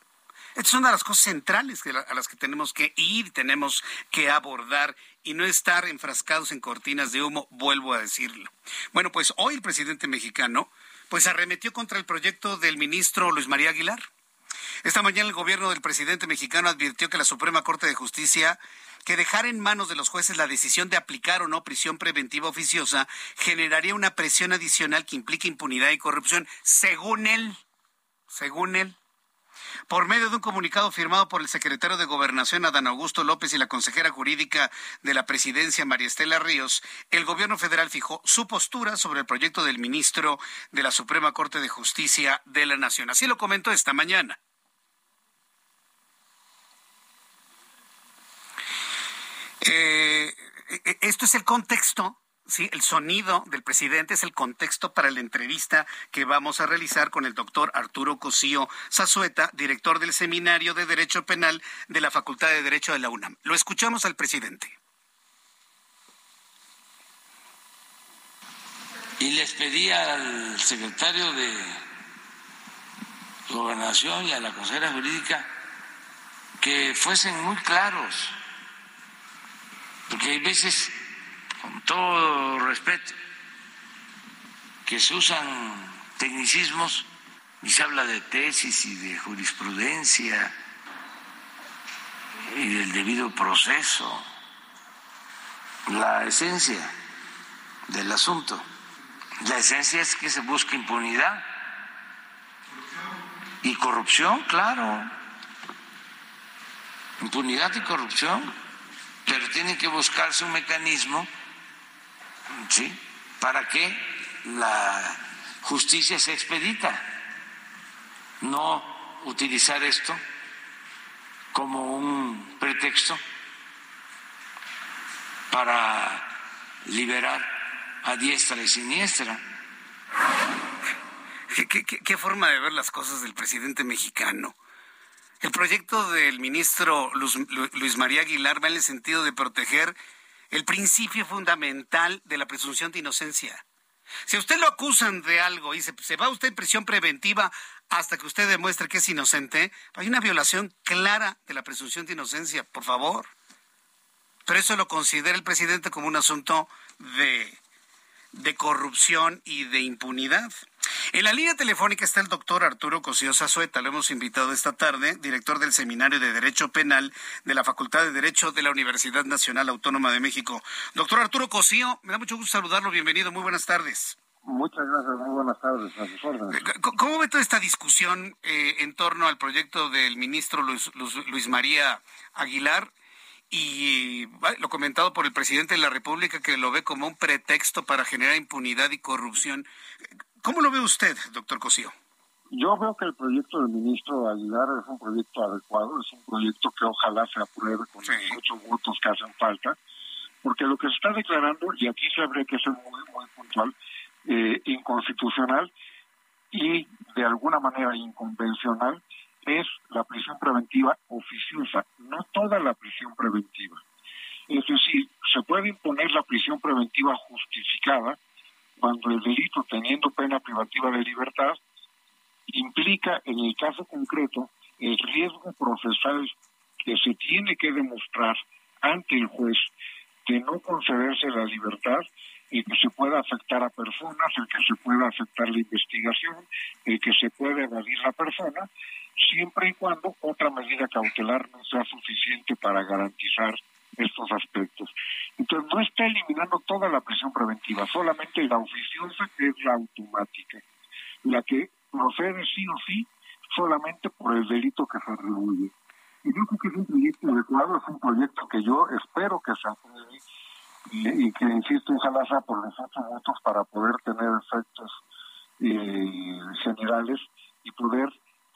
Esta es una de las cosas centrales a las que tenemos que ir tenemos que abordar y no estar enfrascados en cortinas de humo, vuelvo a decirlo. Bueno, pues hoy el presidente mexicano pues arremetió contra el proyecto del ministro Luis María Aguilar. Esta mañana el gobierno del presidente mexicano advirtió que la Suprema Corte de Justicia que dejar en manos de los jueces la decisión de aplicar o no prisión preventiva oficiosa generaría una presión adicional que implica impunidad y corrupción, según él. Según él. Por medio de un comunicado firmado por el secretario de Gobernación Adán Augusto López y la consejera jurídica de la presidencia María Estela Ríos, el gobierno federal fijó su postura sobre el proyecto del ministro de la Suprema Corte de Justicia de la Nación. Así lo comentó esta mañana. Eh, eh, esto es el contexto Sí, el sonido del presidente es el contexto para la entrevista que vamos a realizar con el doctor Arturo Cosío Zazueta, director del Seminario de Derecho Penal de la Facultad de Derecho de la UNAM. Lo escuchamos al presidente. Y les pedí al secretario de Gobernación y a la consejera jurídica que fuesen muy claros porque hay veces con todo respeto, que se usan tecnicismos y se habla de tesis y de jurisprudencia y del debido proceso. La esencia del asunto, la esencia es que se busca impunidad y corrupción, claro. Impunidad y corrupción, pero tiene que buscarse un mecanismo, ¿sí? Para que la justicia sea expedita, no utilizar esto como un pretexto para liberar a diestra y siniestra. ¿Qué, forma de ver las cosas del presidente mexicano? El proyecto del ministro Luis, María Aguilar va en el sentido de proteger el principio fundamental de la presunción de inocencia. Si a usted lo acusan de algo y se, se, va usted en prisión preventiva hasta que usted demuestre que es inocente, hay una violación clara de la presunción de inocencia, por favor. Pero eso lo considera el presidente como un asunto de de corrupción y de impunidad. En la línea telefónica está el doctor Arturo Cosío Zazueta, lo hemos invitado esta tarde, director del Seminario de Derecho Penal de la Facultad de Derecho de la Universidad Nacional Autónoma de México. Doctor Arturo Cosío, me da mucho gusto saludarlo, bienvenido, muy buenas tardes. Muchas gracias, muy buenas tardes, a sus órdenes. ¿Cómo ve toda esta discusión eh, en torno al proyecto del ministro Luis María Aguilar y lo comentado por el presidente de la República que lo ve como un pretexto para generar impunidad y corrupción. ¿Cómo lo ve usted, doctor Cosío? Yo veo que el proyecto del ministro Aguilar es un proyecto adecuado, es un proyecto que ojalá se apruebe con los ocho votos que hacen falta, porque lo que se está declarando, y aquí se habría que ser muy, muy puntual, eh, inconstitucional y de alguna manera inconvencional, es la prisión preventiva oficiosa, no toda la prisión preventiva. Es decir, se puede imponer la prisión preventiva justificada cuando el delito teniendo pena privativa de libertad implica en el caso concreto el riesgo procesal que se tiene que demostrar ante el juez de no concederse la libertad y que se pueda afectar a personas, el que se pueda afectar la investigación, el que se pueda evadir la persona siempre y cuando otra medida cautelar no sea suficiente para garantizar estos aspectos. Entonces no está eliminando toda la prisión preventiva, solamente la oficiosa que es la automática, la que procede sí o sí solamente por el delito que se atribuye. Y yo creo que es un proyecto adecuado, es un proyecto que yo espero que se apruebe y, que, insisto, ojalá sea por los ocho votos para poder tener efectos eh, generales y poder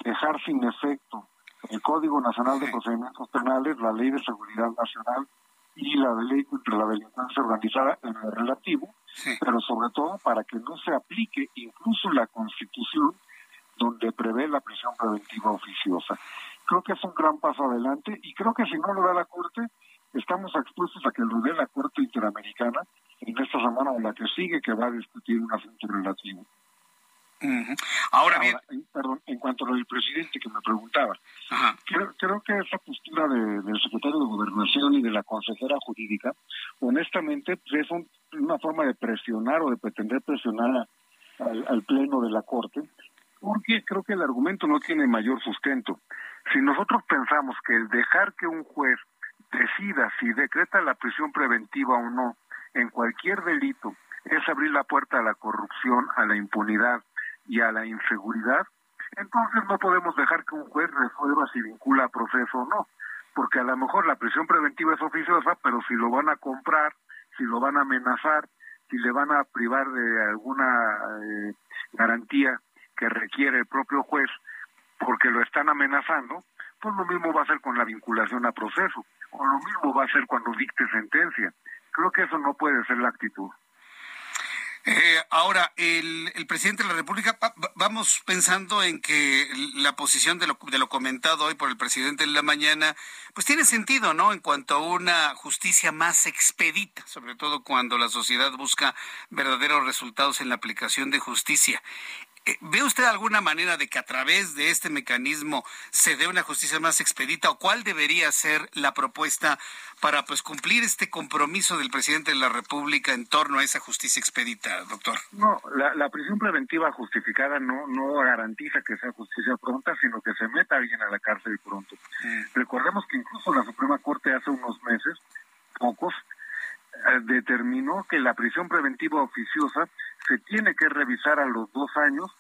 dejar sin efecto el Código Nacional de Procedimientos Penales, la Ley de Seguridad Nacional y la Ley contra la Delincuencia Organizada en lo relativo, pero sobre todo para que no se aplique incluso la Constitución donde prevé la prisión preventiva oficiosa. Creo que es un gran paso adelante y creo que si no lo da la Corte, estamos expuestos a que lo dé la Corte Interamericana en esta semana o la que sigue que va a discutir un asunto relativo. Ahora bien, perdón, en cuanto al presidente que me preguntaba, creo, que esa postura del secretario de Gobernación y de la consejera jurídica, honestamente, es una forma de presionar o de pretender presionar al, Pleno de la Corte, porque creo que el argumento no tiene mayor sustento. Si nosotros pensamos que el dejar que un juez decida si decreta la prisión preventiva o no en cualquier delito es abrir la puerta a la corrupción, a la impunidad y a la inseguridad, entonces no podemos dejar que un juez resuelva si vincula a proceso o no, porque a lo mejor la prisión preventiva es oficiosa, pero si lo van a comprar, si lo van a amenazar, si le van a privar de alguna eh, garantía que requiere el propio juez, porque lo están amenazando, pues lo mismo va a ser con la vinculación a proceso, o lo mismo va a ser cuando dicte sentencia. Creo que eso no puede ser la actitud. Eh, ahora, el, presidente de la República, vamos pensando en que la posición de lo, de lo comentado hoy por el presidente en la mañana, pues tiene sentido, ¿no? En cuanto a una justicia más expedita, sobre todo cuando la sociedad busca verdaderos resultados en la aplicación de justicia. Eh, ¿Ve usted alguna manera de que a través de este mecanismo se dé una justicia más expedita o cuál debería ser la propuesta para pues cumplir este compromiso del presidente de la República en torno a esa justicia expedita, doctor? No, la, prisión preventiva justificada no no garantiza que sea justicia pronta, sino que se meta alguien a la cárcel pronto. Recordemos que incluso la Suprema Corte hace unos meses, pocos, determinó que la prisión preventiva oficiosa se tiene que revisar a los dos años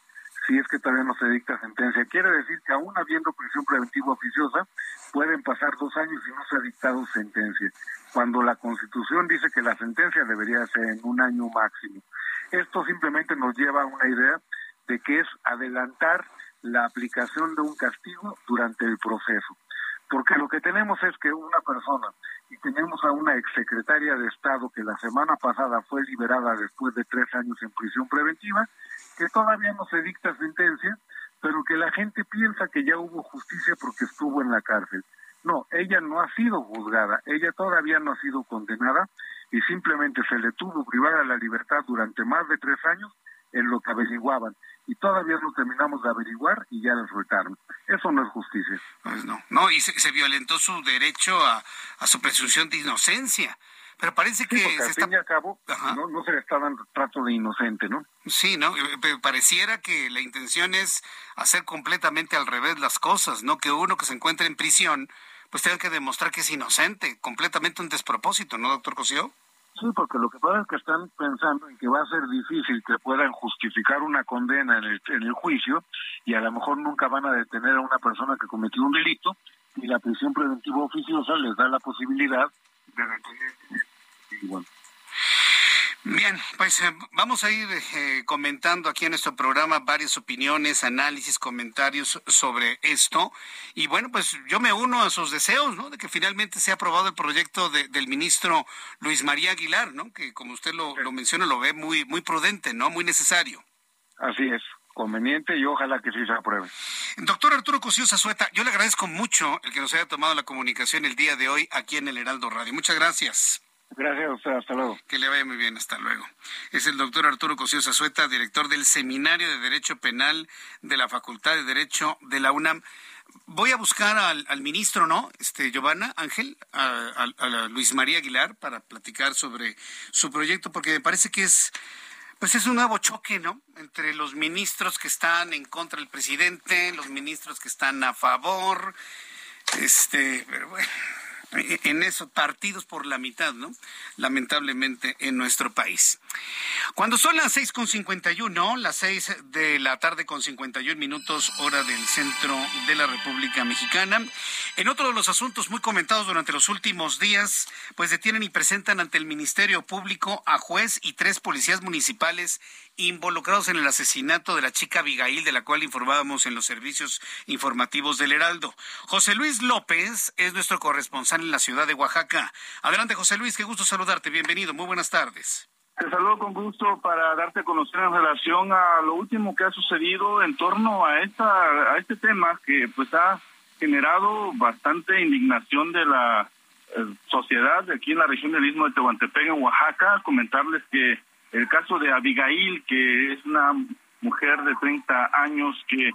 si es que todavía no se dicta sentencia. Quiere decir que aún habiendo prisión preventiva oficiosa, pueden pasar dos años y no se ha dictado sentencia, cuando la Constitución dice que la sentencia debería ser en un año máximo. Esto simplemente nos lleva a una idea de que es adelantar la aplicación de un castigo durante el proceso. Porque lo que tenemos es que una persona, y tenemos a una exsecretaria de Estado que la semana pasada fue liberada después de tres años en prisión preventiva, que todavía no se dicta sentencia, pero que la gente piensa que ya hubo justicia porque estuvo en la cárcel. No, ella no ha sido juzgada, ella todavía no ha sido condenada y simplemente se le tuvo privada la libertad durante más de tres años en lo que averiguaban y todavía no terminamos de averiguar y ya la soltaron. Eso no es justicia. Pues no, no, y se, violentó su derecho a, su presunción de inocencia. Pero parece que se está... fin y cabo no, no, se le está dando trato de inocente, ¿no? Sí, ¿no? Eh, pareciera que la intención es hacer completamente al revés las cosas, ¿no? Que uno que se encuentra en prisión, pues tenga que demostrar que es inocente, completamente un despropósito, ¿no, doctor Cosío? Sí, porque lo que pasa es que están pensando en que va a ser difícil que puedan justificar una condena en el, en el juicio y a lo mejor nunca van a detener a una persona que cometió un delito y la prisión preventiva oficiosa les da la posibilidad de detener. Y bueno, Bien, pues eh, vamos a ir eh, comentando aquí en nuestro programa varias opiniones, análisis, comentarios sobre esto. Y bueno, pues yo me uno a sus deseos, ¿no? De que finalmente sea aprobado el proyecto del ministro Luis María Aguilar, ¿no? Que como usted lo, menciona, lo ve muy, muy prudente, ¿no? Muy necesario. Así es conveniente y ojalá que sí se apruebe. Doctor Arturo Cosío Zazueta, yo le agradezco mucho el que nos haya tomado la comunicación el día de hoy aquí en el Heraldo Radio. Muchas gracias. Gracias a hasta luego. Que le vaya muy bien, hasta luego. Es el doctor Arturo Cosío Zazueta, director del Seminario de Derecho Penal de la Facultad de Derecho de la UNAM. Voy a buscar al, ministro, ¿no? Este, Giovanna Ángel, a, Luis María Aguilar, para platicar sobre su proyecto, porque me parece que es, pues es un nuevo choque, ¿no? Entre los ministros que están en contra del presidente, los ministros que están a favor, este, pero bueno en esos partidos por la mitad, ¿no? Lamentablemente en nuestro país. Cuando son las seis con cincuenta uno, las seis de la tarde con cincuenta y un minutos, hora del centro de la República Mexicana. En otro de los asuntos muy comentados durante los últimos días, pues detienen y presentan ante el Ministerio Público a juez y tres policías municipales involucrados en el asesinato de la chica Abigail, de la cual informábamos en los servicios informativos del Heraldo. José Luis López es nuestro corresponsal en la ciudad de Oaxaca. Adelante, José Luis, qué gusto saludarte. Bienvenido, muy buenas tardes. Te saludo con gusto para darte a conocer en relación a lo último que ha sucedido en torno a esta a este tema que pues ha generado bastante indignación de la eh, sociedad de aquí en la región del Istmo de Tehuantepec en Oaxaca. Comentarles que el caso de Abigail, que es una mujer de 30 años que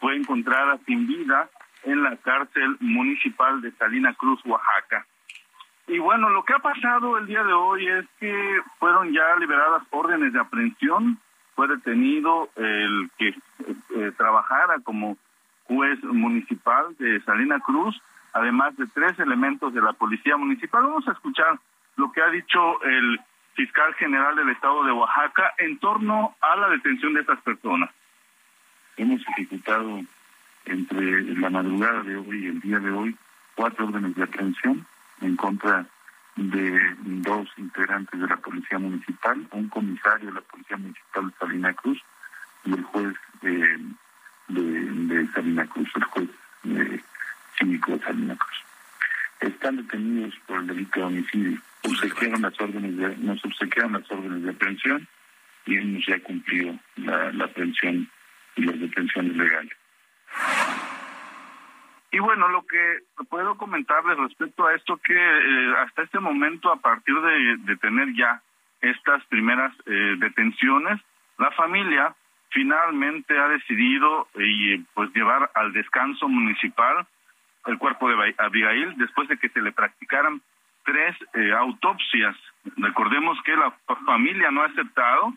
fue encontrada sin vida en la cárcel municipal de Salina Cruz, Oaxaca. Y bueno, lo que ha pasado el día de hoy es que fueron ya liberadas órdenes de aprehensión, fue detenido el que eh, trabajara como juez municipal de Salina Cruz, además de tres elementos de la policía municipal. Vamos a escuchar lo que ha dicho el fiscal general del estado de Oaxaca en torno a la detención de estas personas. Hemos ejecutado entre la madrugada de hoy y el día de hoy cuatro órdenes de aprehensión en contra de dos integrantes de la Policía Municipal, un comisario de la Policía Municipal de Salina Cruz y el juez de, de, Salina Cruz, el juez eh, cívico de Salina Cruz. Están detenidos por el delito de homicidio las órdenes de, nos obsequiaron las órdenes de aprehensión y hemos ya cumplido la, la y las detenciones legales. Y bueno, lo que puedo comentarles respecto a esto que eh, hasta este momento, a partir de, tener ya estas primeras eh, detenciones, la familia finalmente ha decidido y pues llevar al descanso municipal el cuerpo de Abigail después de que se le practicaran tres eh, autopsias. Recordemos que la familia no ha aceptado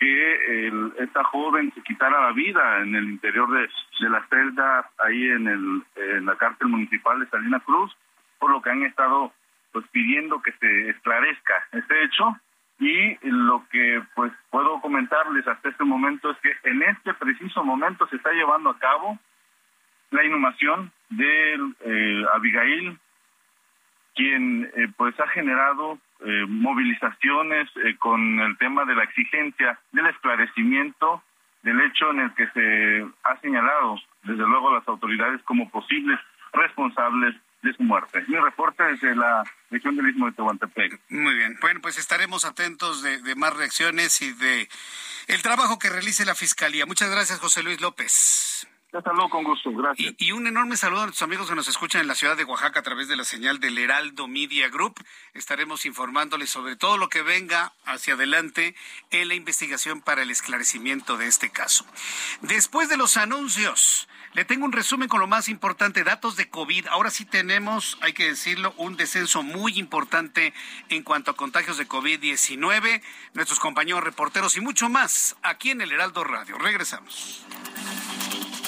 que esta joven se quitara la vida en el interior de, de la celda ahí en, el, en la cárcel municipal de Salina Cruz, por lo que han estado pues pidiendo que se esclarezca este hecho. Y lo que pues puedo comentarles hasta este momento es que en este preciso momento se está llevando a cabo la inhumación de eh, Abigail, quien eh, pues ha generado eh, movilizaciones con el tema de la exigencia del esclarecimiento del hecho en el que se ha señalado desde luego las autoridades como posibles responsables de su muerte. Mi reporte desde la región del Istmo de Tehuantepec. Muy bien. Bueno, pues estaremos atentos de, de más reacciones y de el trabajo que realice la Fiscalía. Muchas gracias, José Luis López. Hasta luego, con gusto, gracias. Y, un enorme saludo a nuestros amigos que nos escuchan en la ciudad de Oaxaca a través de la señal del Heraldo Media Group. Estaremos informándoles sobre todo lo que venga hacia adelante en la investigación para el esclarecimiento de este caso. Después de los anuncios, le tengo un resumen con lo más importante, datos de COVID. Ahora sí tenemos, hay que decirlo, un descenso muy importante en cuanto a contagios de COVID-19. Nuestros compañeros reporteros y mucho más aquí en el Heraldo Radio. Regresamos.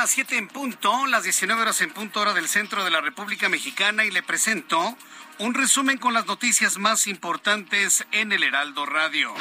Las 7 en punto, las 19 horas en punto hora del centro de la República Mexicana y le presento un resumen con las noticias más importantes en el Heraldo Radio.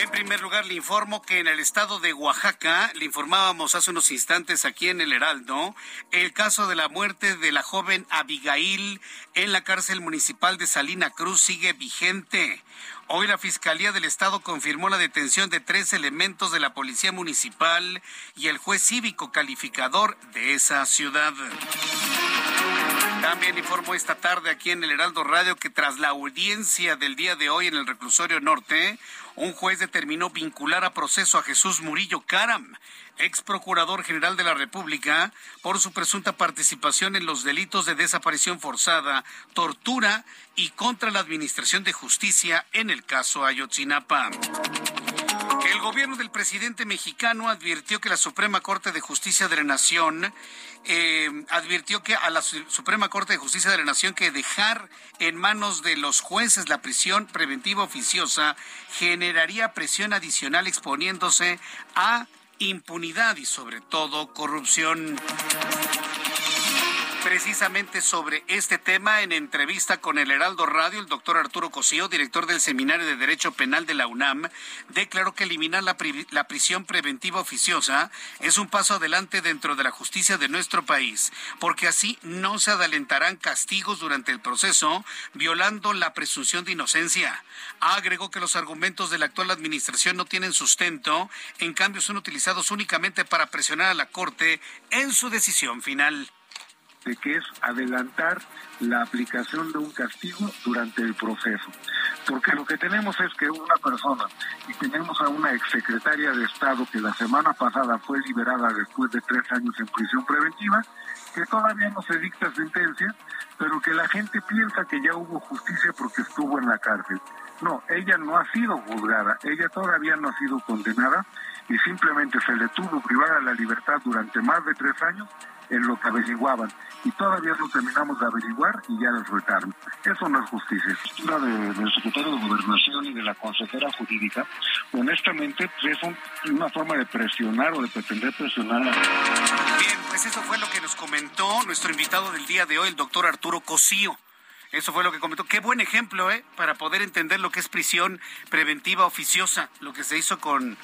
En primer lugar, le informo que en el estado de Oaxaca, le informábamos hace unos instantes aquí en el Heraldo, el caso de la muerte de la joven Abigail en la cárcel municipal de Salina Cruz sigue vigente. Hoy la Fiscalía del Estado confirmó la detención de tres elementos de la Policía Municipal y el juez cívico calificador de esa ciudad. También informó esta tarde aquí en el Heraldo Radio que tras la audiencia del día de hoy en el reclusorio norte, un juez determinó vincular a proceso a Jesús Murillo Caram, ex procurador general de la República, por su presunta participación en los delitos de desaparición forzada, tortura y contra la Administración de Justicia en el caso Ayotzinapa. El gobierno del presidente mexicano advirtió que la Suprema Corte de Justicia de la Nación eh, advirtió que a la Suprema Corte de Justicia de la Nación que dejar en manos de los jueces la prisión preventiva oficiosa generaría presión adicional exponiéndose a impunidad y sobre todo corrupción. Precisamente sobre este tema, en entrevista con el Heraldo Radio, el doctor Arturo Cosío, director del Seminario de Derecho Penal de la UNAM, declaró que eliminar la, la, prisión preventiva oficiosa es un paso adelante dentro de la justicia de nuestro país, porque así no se adelantarán castigos durante el proceso, violando la presunción de inocencia. Agregó que los argumentos de la actual administración no tienen sustento, en cambio son utilizados únicamente para presionar a la Corte en su decisión final de que es adelantar la aplicación de un castigo durante el proceso. Porque lo que tenemos es que una persona, y tenemos a una exsecretaria de Estado que la semana pasada fue liberada después de tres años en prisión preventiva, que todavía no se dicta sentencia, pero que la gente piensa que ya hubo justicia porque estuvo en la cárcel. No, ella no ha sido juzgada, ella todavía no ha sido condenada y simplemente se le tuvo privada la libertad durante más de tres años en lo que averiguaban y todavía no terminamos de averiguar y ya les soltaron. Eso no es justicia. La de, del secretario de Gobernación y de la consejera jurídica, honestamente, pues, es una forma de presionar o de pretender presionar a... Bien, pues eso fue lo que nos comentó nuestro invitado del día de hoy, el doctor Arturo Cosío. Eso fue lo que comentó. Qué buen ejemplo, ¿eh? Para poder entender lo que es prisión preventiva oficiosa, lo que se hizo con,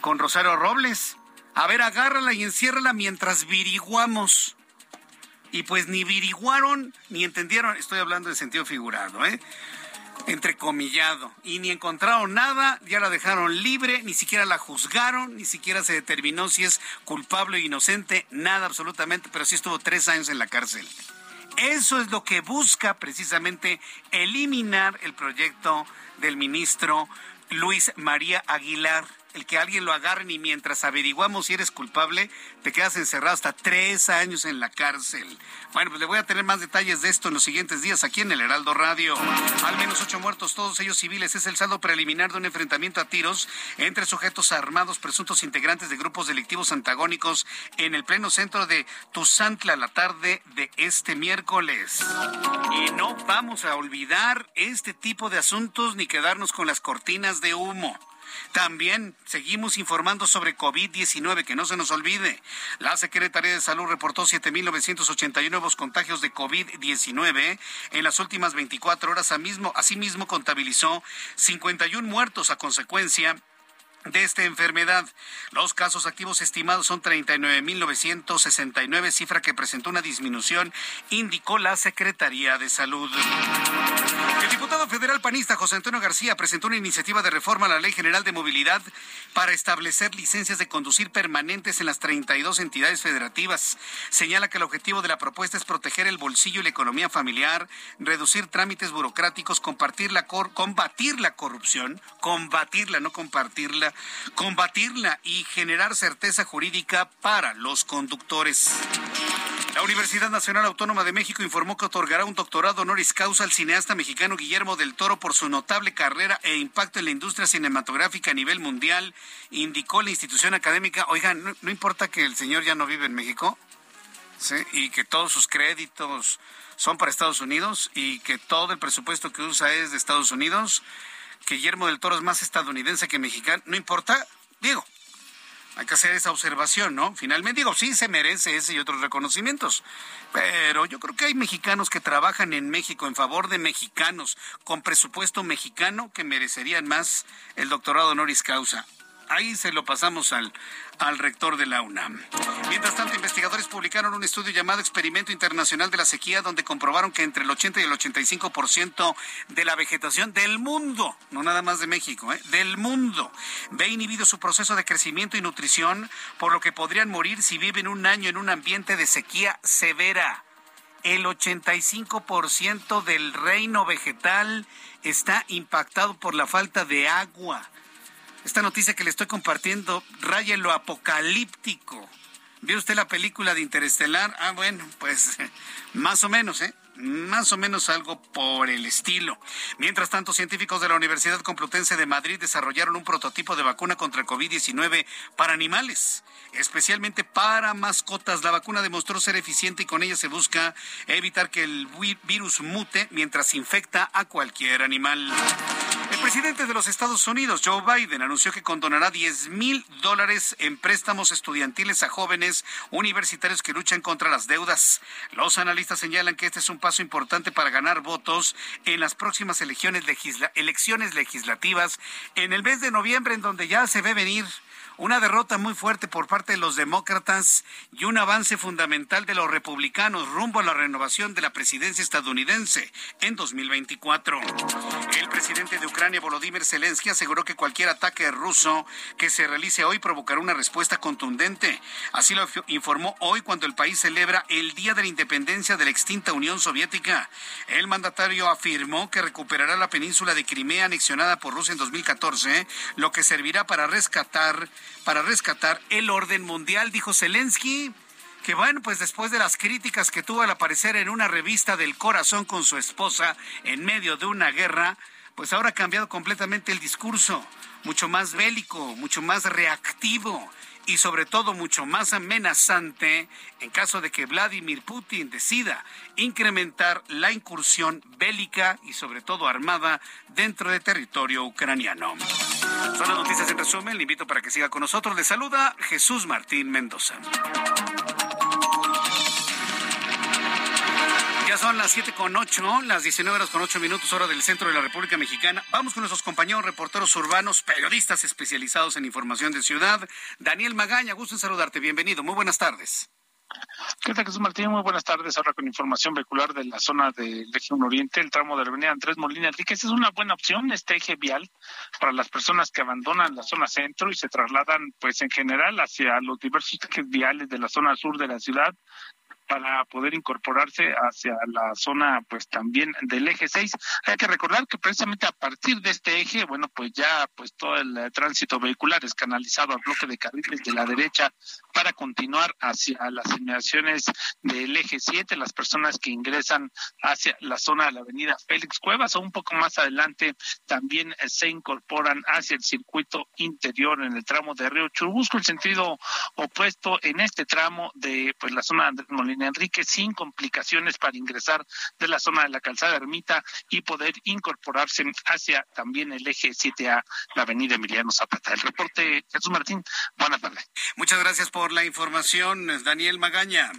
con Rosario Robles. A ver, agárrala y enciérrala mientras viriguamos. Y pues ni viriguaron ni entendieron, estoy hablando en sentido figurado, ¿eh? entrecomillado, y ni encontraron nada, ya la dejaron libre, ni siquiera la juzgaron, ni siquiera se determinó si es culpable o inocente, nada absolutamente, pero sí estuvo tres años en la cárcel. Eso es lo que busca precisamente eliminar el proyecto del ministro Luis María Aguilar el que alguien lo agarre y mientras averiguamos si eres culpable, te quedas encerrado hasta tres años en la cárcel. Bueno, pues le voy a tener más detalles de esto en los siguientes días aquí en el Heraldo Radio. Al menos ocho muertos, todos ellos civiles, es el saldo preliminar de un enfrentamiento a tiros entre sujetos armados, presuntos integrantes de grupos delictivos antagónicos en el pleno centro de Tuzantla la tarde de este miércoles. Y no vamos a olvidar este tipo de asuntos ni quedarnos con las cortinas de humo. También seguimos informando sobre COVID-19, que no se nos olvide. La Secretaría de Salud reportó 7.981 nuevos contagios de COVID-19 en las últimas 24 horas. Asimismo, contabilizó 51 muertos a consecuencia de esta enfermedad. Los casos activos estimados son 39.969, cifra que presentó una disminución, indicó la Secretaría de Salud. El diputado federal panista José Antonio García presentó una iniciativa de reforma a la Ley General de Movilidad para establecer licencias de conducir permanentes en las 32 entidades federativas. Señala que el objetivo de la propuesta es proteger el bolsillo y la economía familiar, reducir trámites burocráticos, combatir la corrupción, combatirla, no compartirla combatirla y generar certeza jurídica para los conductores. La Universidad Nacional Autónoma de México informó que otorgará un doctorado honoris causa al cineasta mexicano Guillermo del Toro por su notable carrera e impacto en la industria cinematográfica a nivel mundial, indicó la institución académica. Oigan, no, importa que el señor ya no vive en México y que todos sus créditos son para Estados Unidos y que todo el presupuesto que usa es de Estados Unidos que Guillermo del Toro es más estadounidense que mexicano, no importa, digo, hay que hacer esa observación, ¿no? Finalmente digo, sí se merece ese y otros reconocimientos, pero yo creo que hay mexicanos que trabajan en México en favor de mexicanos con presupuesto mexicano que merecerían más el doctorado honoris causa. Ahí se lo pasamos al, al rector de la UNAM. Mientras tanto, investigadores publicaron un estudio llamado Experimento Internacional de la Sequía, donde comprobaron que entre el 80 y el 85% de la vegetación del mundo, no nada más de México, ¿eh? del mundo, ve inhibido su proceso de crecimiento y nutrición, por lo que podrían morir si viven un año en un ambiente de sequía severa. El 85% del reino vegetal está impactado por la falta de agua esta noticia que le estoy compartiendo raya en lo apocalíptico. ¿Vio usted la película de Interestelar? Ah, bueno, pues más o menos, ¿eh? Más o menos algo por el estilo. Mientras tanto, científicos de la Universidad Complutense de Madrid desarrollaron un prototipo de vacuna contra el COVID-19 para animales, especialmente para mascotas. La vacuna demostró ser eficiente y con ella se busca evitar que el virus mute mientras infecta a cualquier animal. Presidente de los Estados Unidos, Joe Biden, anunció que condonará 10 mil dólares en préstamos estudiantiles a jóvenes universitarios que luchan contra las deudas. Los analistas señalan que este es un paso importante para ganar votos en las próximas elecciones, elecciones legislativas en el mes de noviembre, en donde ya se ve venir una derrota muy fuerte por parte de los demócratas y un avance fundamental de los republicanos rumbo a la renovación de la presidencia estadounidense en 2024. El presidente de Ucrania, Volodymyr Zelensky, aseguró que cualquier ataque ruso que se realice hoy provocará una respuesta contundente. Así lo informó hoy cuando el país celebra el Día de la Independencia de la extinta Unión Soviética. El mandatario afirmó que recuperará la península de Crimea anexionada por Rusia en 2014, lo que servirá para rescatar para rescatar el orden mundial, dijo Zelensky que bueno, pues después de las críticas que tuvo al aparecer en una revista del corazón con su esposa en medio de una guerra, pues ahora ha cambiado completamente el discurso, mucho más bélico, mucho más reactivo y sobre todo mucho más amenazante en caso de que Vladimir Putin decida incrementar la incursión bélica y sobre todo armada dentro de territorio ucraniano. Son las noticias en resumen, le invito para que siga con nosotros. Le saluda Jesús Martín Mendoza. Son las siete con ocho, las 19 horas con ocho minutos, hora del centro de la República Mexicana. Vamos con nuestros compañeros reporteros urbanos, periodistas especializados en información de ciudad. Daniel Magaña, gusto en saludarte. Bienvenido. Muy buenas tardes. ¿Qué tal, Jesús Martín? Muy buenas tardes. Ahora con información vehicular de la zona del eje 1 Oriente, el tramo de la avenida Andrés Molina Enríquez. Es una buena opción este eje vial para las personas que abandonan la zona centro y se trasladan, pues en general, hacia los diversos ejes viales de la zona sur de la ciudad para poder incorporarse hacia la zona pues también del eje 6. Hay que recordar que precisamente a partir de este eje, bueno, pues ya pues todo el eh, tránsito vehicular es canalizado al bloque de carriles de la derecha para continuar hacia las inmediaciones del eje 7, las personas que ingresan hacia la zona de la avenida Félix Cuevas o un poco más adelante también eh, se incorporan hacia el circuito interior en el tramo de Río Churubusco, el sentido opuesto en este tramo de pues la zona de Molina Enrique sin complicaciones para ingresar de la zona de la calzada Ermita y poder incorporarse hacia también el eje 7A, la avenida Emiliano Zapata. El reporte, Jesús Martín, buenas tardes. Muchas gracias por la información, Daniel Magaña.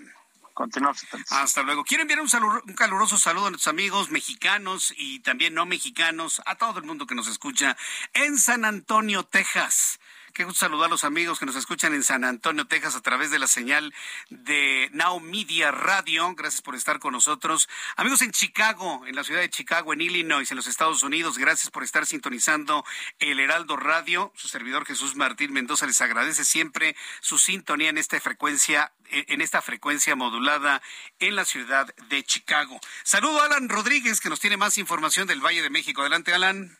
Continuamos. Hasta luego. Quiero enviar un, saludo, un caluroso saludo a nuestros amigos mexicanos y también no mexicanos, a todo el mundo que nos escucha en San Antonio, Texas. Qué gusto saludar a los amigos que nos escuchan en San Antonio, Texas, a través de la señal de Now Media Radio. Gracias por estar con nosotros. Amigos en Chicago, en la ciudad de Chicago, en Illinois, en los Estados Unidos, gracias por estar sintonizando el Heraldo Radio. Su servidor Jesús Martín Mendoza les agradece siempre su sintonía en esta frecuencia en esta frecuencia modulada en la ciudad de Chicago. Saludo a Alan Rodríguez, que nos tiene más información del Valle de México. Adelante, Alan.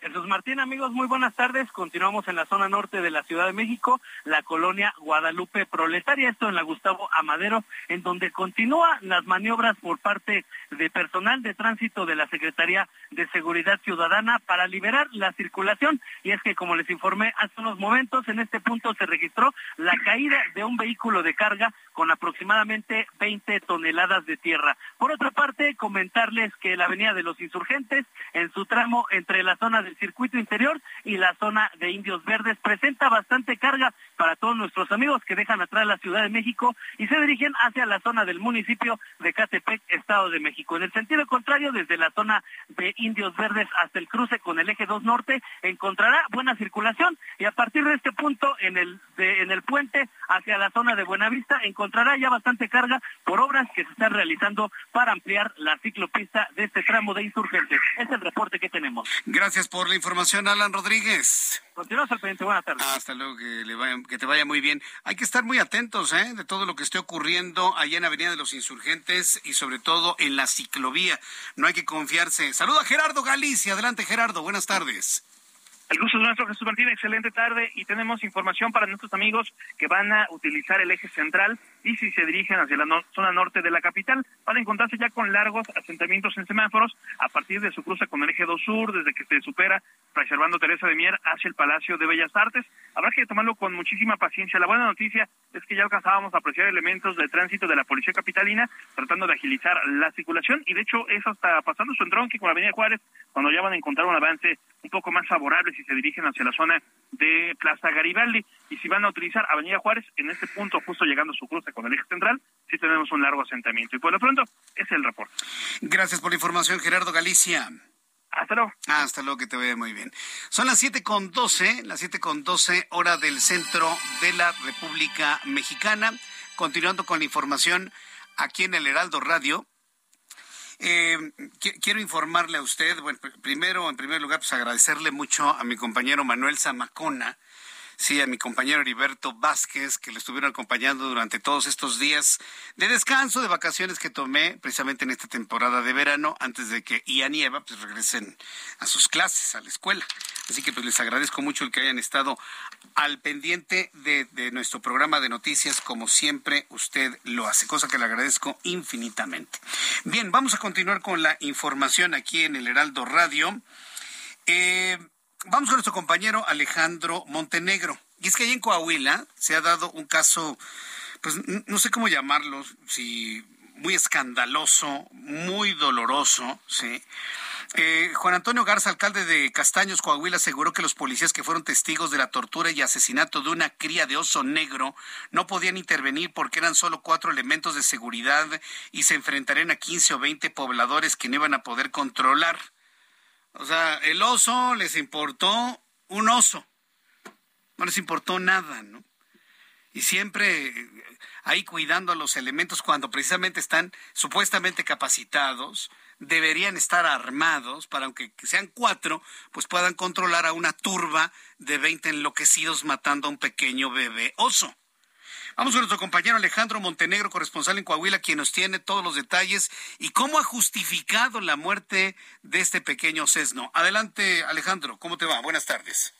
Jesús Martín, amigos, muy buenas tardes. Continuamos en la zona norte de la Ciudad de México, la colonia Guadalupe Proletaria, esto en la Gustavo Amadero, en donde continúan las maniobras por parte de personal de tránsito de la Secretaría de Seguridad Ciudadana para liberar la circulación. Y es que, como les informé hace unos momentos, en este punto se registró la caída de un vehículo de carga con aproximadamente 20 toneladas de tierra. Por otra parte, comentarles que la Avenida de los Insurgentes, en su tramo entre la zona del circuito interior y la zona de Indios Verdes, presenta bastante carga para todos nuestros amigos que dejan atrás la Ciudad de México y se dirigen hacia la zona del municipio de Catepec, Estado de México. En el sentido contrario, desde la zona de Indios Verdes hasta el cruce con el eje 2 norte, encontrará buena circulación y a partir de este punto en el, en el puente hacia la zona de Buenavista encontrará ya bastante carga por obras que se están realizando para ampliar la ciclopista de este tramo de insurgentes. Es el reporte que tenemos. Gracias por la información, Alan Rodríguez. Continuamos al pendiente. Buenas tardes. Hasta luego, que, le vaya, que te vaya muy bien. Hay que estar muy atentos ¿eh? de todo lo que esté ocurriendo allá en Avenida de los Insurgentes y sobre todo en la ciclovía. No hay que confiarse. Saluda a Gerardo Galicia. Adelante, Gerardo. Buenas tardes. El gusto es nuestro, Jesús Martín. Excelente tarde y tenemos información para nuestros amigos que van a utilizar el eje central y si se dirigen hacia la zona norte de la capital, van a encontrarse ya con largos asentamientos en semáforos a partir de su cruce con el eje 2 sur, desde que se supera reservando Teresa de Mier hacia el Palacio de Bellas Artes. Habrá que tomarlo con muchísima paciencia. La buena noticia es que ya alcanzábamos a apreciar elementos de tránsito de la Policía Capitalina tratando de agilizar la circulación y de hecho eso está pasando su entronque con la Avenida Juárez cuando ya van a encontrar un avance un poco más favorable si se dirigen hacia la zona de Plaza Garibaldi y si van a utilizar Avenida Juárez en este punto justo llegando a su cruce con el eje central, sí tenemos un largo asentamiento y por lo pronto es el reporte. Gracias por la información Gerardo Galicia. Hasta luego. Hasta luego, que te vaya muy bien. Son las siete con doce, las siete con doce, hora del centro de la República Mexicana. Continuando con la información aquí en el Heraldo Radio. Eh, quiero informarle a usted, bueno, primero, en primer lugar, pues agradecerle mucho a mi compañero Manuel Zamacona, sí, a mi compañero Heriberto Vázquez, que le estuvieron acompañando durante todos estos días de descanso, de vacaciones que tomé precisamente en esta temporada de verano, antes de que Ian y Eva pues, regresen a sus clases, a la escuela. Así que pues les agradezco mucho el que hayan estado al pendiente de, de nuestro programa de noticias, como siempre usted lo hace, cosa que le agradezco infinitamente. Bien, vamos a continuar con la información aquí en el Heraldo Radio. Eh, vamos con nuestro compañero Alejandro Montenegro. Y es que ahí en Coahuila se ha dado un caso, pues no sé cómo llamarlo, si muy escandaloso, muy doloroso, ¿sí? Eh, Juan Antonio Garza, alcalde de Castaños, Coahuila, aseguró que los policías que fueron testigos de la tortura y asesinato de una cría de oso negro no podían intervenir porque eran solo cuatro elementos de seguridad y se enfrentarían a 15 o 20 pobladores que no iban a poder controlar. O sea, el oso les importó un oso. No les importó nada, ¿no? Y siempre ahí cuidando a los elementos cuando precisamente están supuestamente capacitados, deberían estar armados para, aunque sean cuatro, pues puedan controlar a una turba de 20 enloquecidos matando a un pequeño bebé oso. Vamos con nuestro compañero Alejandro Montenegro, corresponsal en Coahuila, quien nos tiene todos los detalles y cómo ha justificado la muerte de este pequeño sesno. Adelante, Alejandro, ¿cómo te va? Buenas tardes.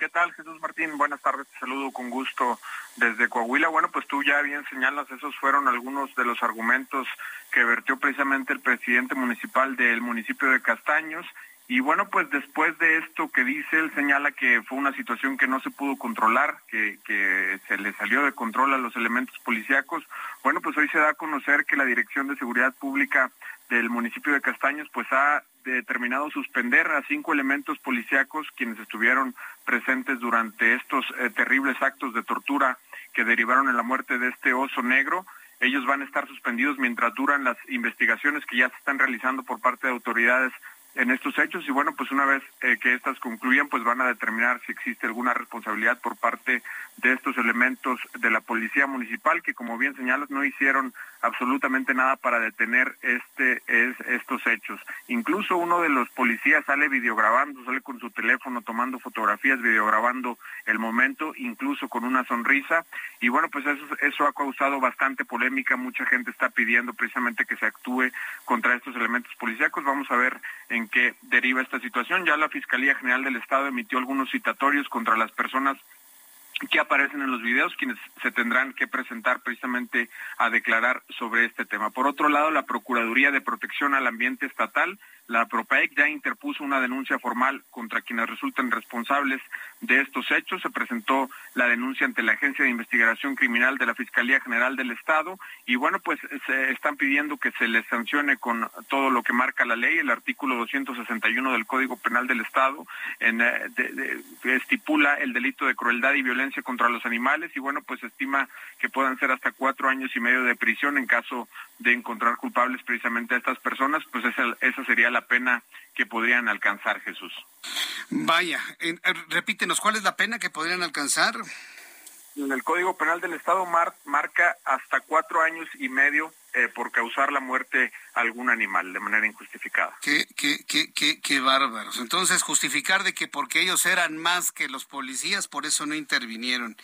¿Qué tal, Jesús Martín? Buenas tardes, te saludo con gusto desde Coahuila. Bueno, pues tú ya bien señalas, esos fueron algunos de los argumentos que vertió precisamente el presidente municipal del municipio de Castaños. Y bueno, pues después de esto que dice, él señala que fue una situación que no se pudo controlar, que, que se le salió de control a los elementos policíacos. Bueno, pues hoy se da a conocer que la Dirección de Seguridad Pública del municipio de Castaños pues ha determinado suspender a cinco elementos policíacos quienes estuvieron presentes durante estos eh, terribles actos de tortura que derivaron en la muerte de este oso negro. Ellos van a estar suspendidos mientras duran las investigaciones que ya se están realizando por parte de autoridades en estos hechos y bueno, pues una vez eh, que estas concluyan, pues van a determinar si existe alguna responsabilidad por parte de estos elementos de la policía municipal que como bien señalas no hicieron absolutamente nada para detener este es, estos hechos. Incluso uno de los policías sale videograbando, sale con su teléfono tomando fotografías, videograbando el momento, incluso con una sonrisa y bueno, pues eso eso ha causado bastante polémica, mucha gente está pidiendo precisamente que se actúe contra estos elementos policíacos. Vamos a ver en en qué deriva esta situación. Ya la Fiscalía General del Estado emitió algunos citatorios contra las personas que aparecen en los videos, quienes se tendrán que presentar precisamente a declarar sobre este tema. Por otro lado, la Procuraduría de Protección al Ambiente Estatal la PROPAEC ya interpuso una denuncia formal contra quienes resultan responsables de estos hechos. Se presentó la denuncia ante la Agencia de Investigación Criminal de la Fiscalía General del Estado y bueno, pues se están pidiendo que se les sancione con todo lo que marca la ley. El artículo 261 del Código Penal del Estado en, eh, estipula el delito de crueldad y violencia contra los animales y bueno, pues estima que puedan ser hasta cuatro años y medio de prisión en caso de encontrar culpables precisamente a estas personas, pues esa, esa sería la pena que podrían alcanzar, Jesús. Vaya, eh, repítenos, ¿cuál es la pena que podrían alcanzar? El Código Penal del Estado marca hasta cuatro años y medio eh, por causar la muerte a algún animal de manera injustificada. Qué, qué, qué, qué, qué bárbaros. Entonces, justificar de que porque ellos eran más que los policías, por eso no intervinieron.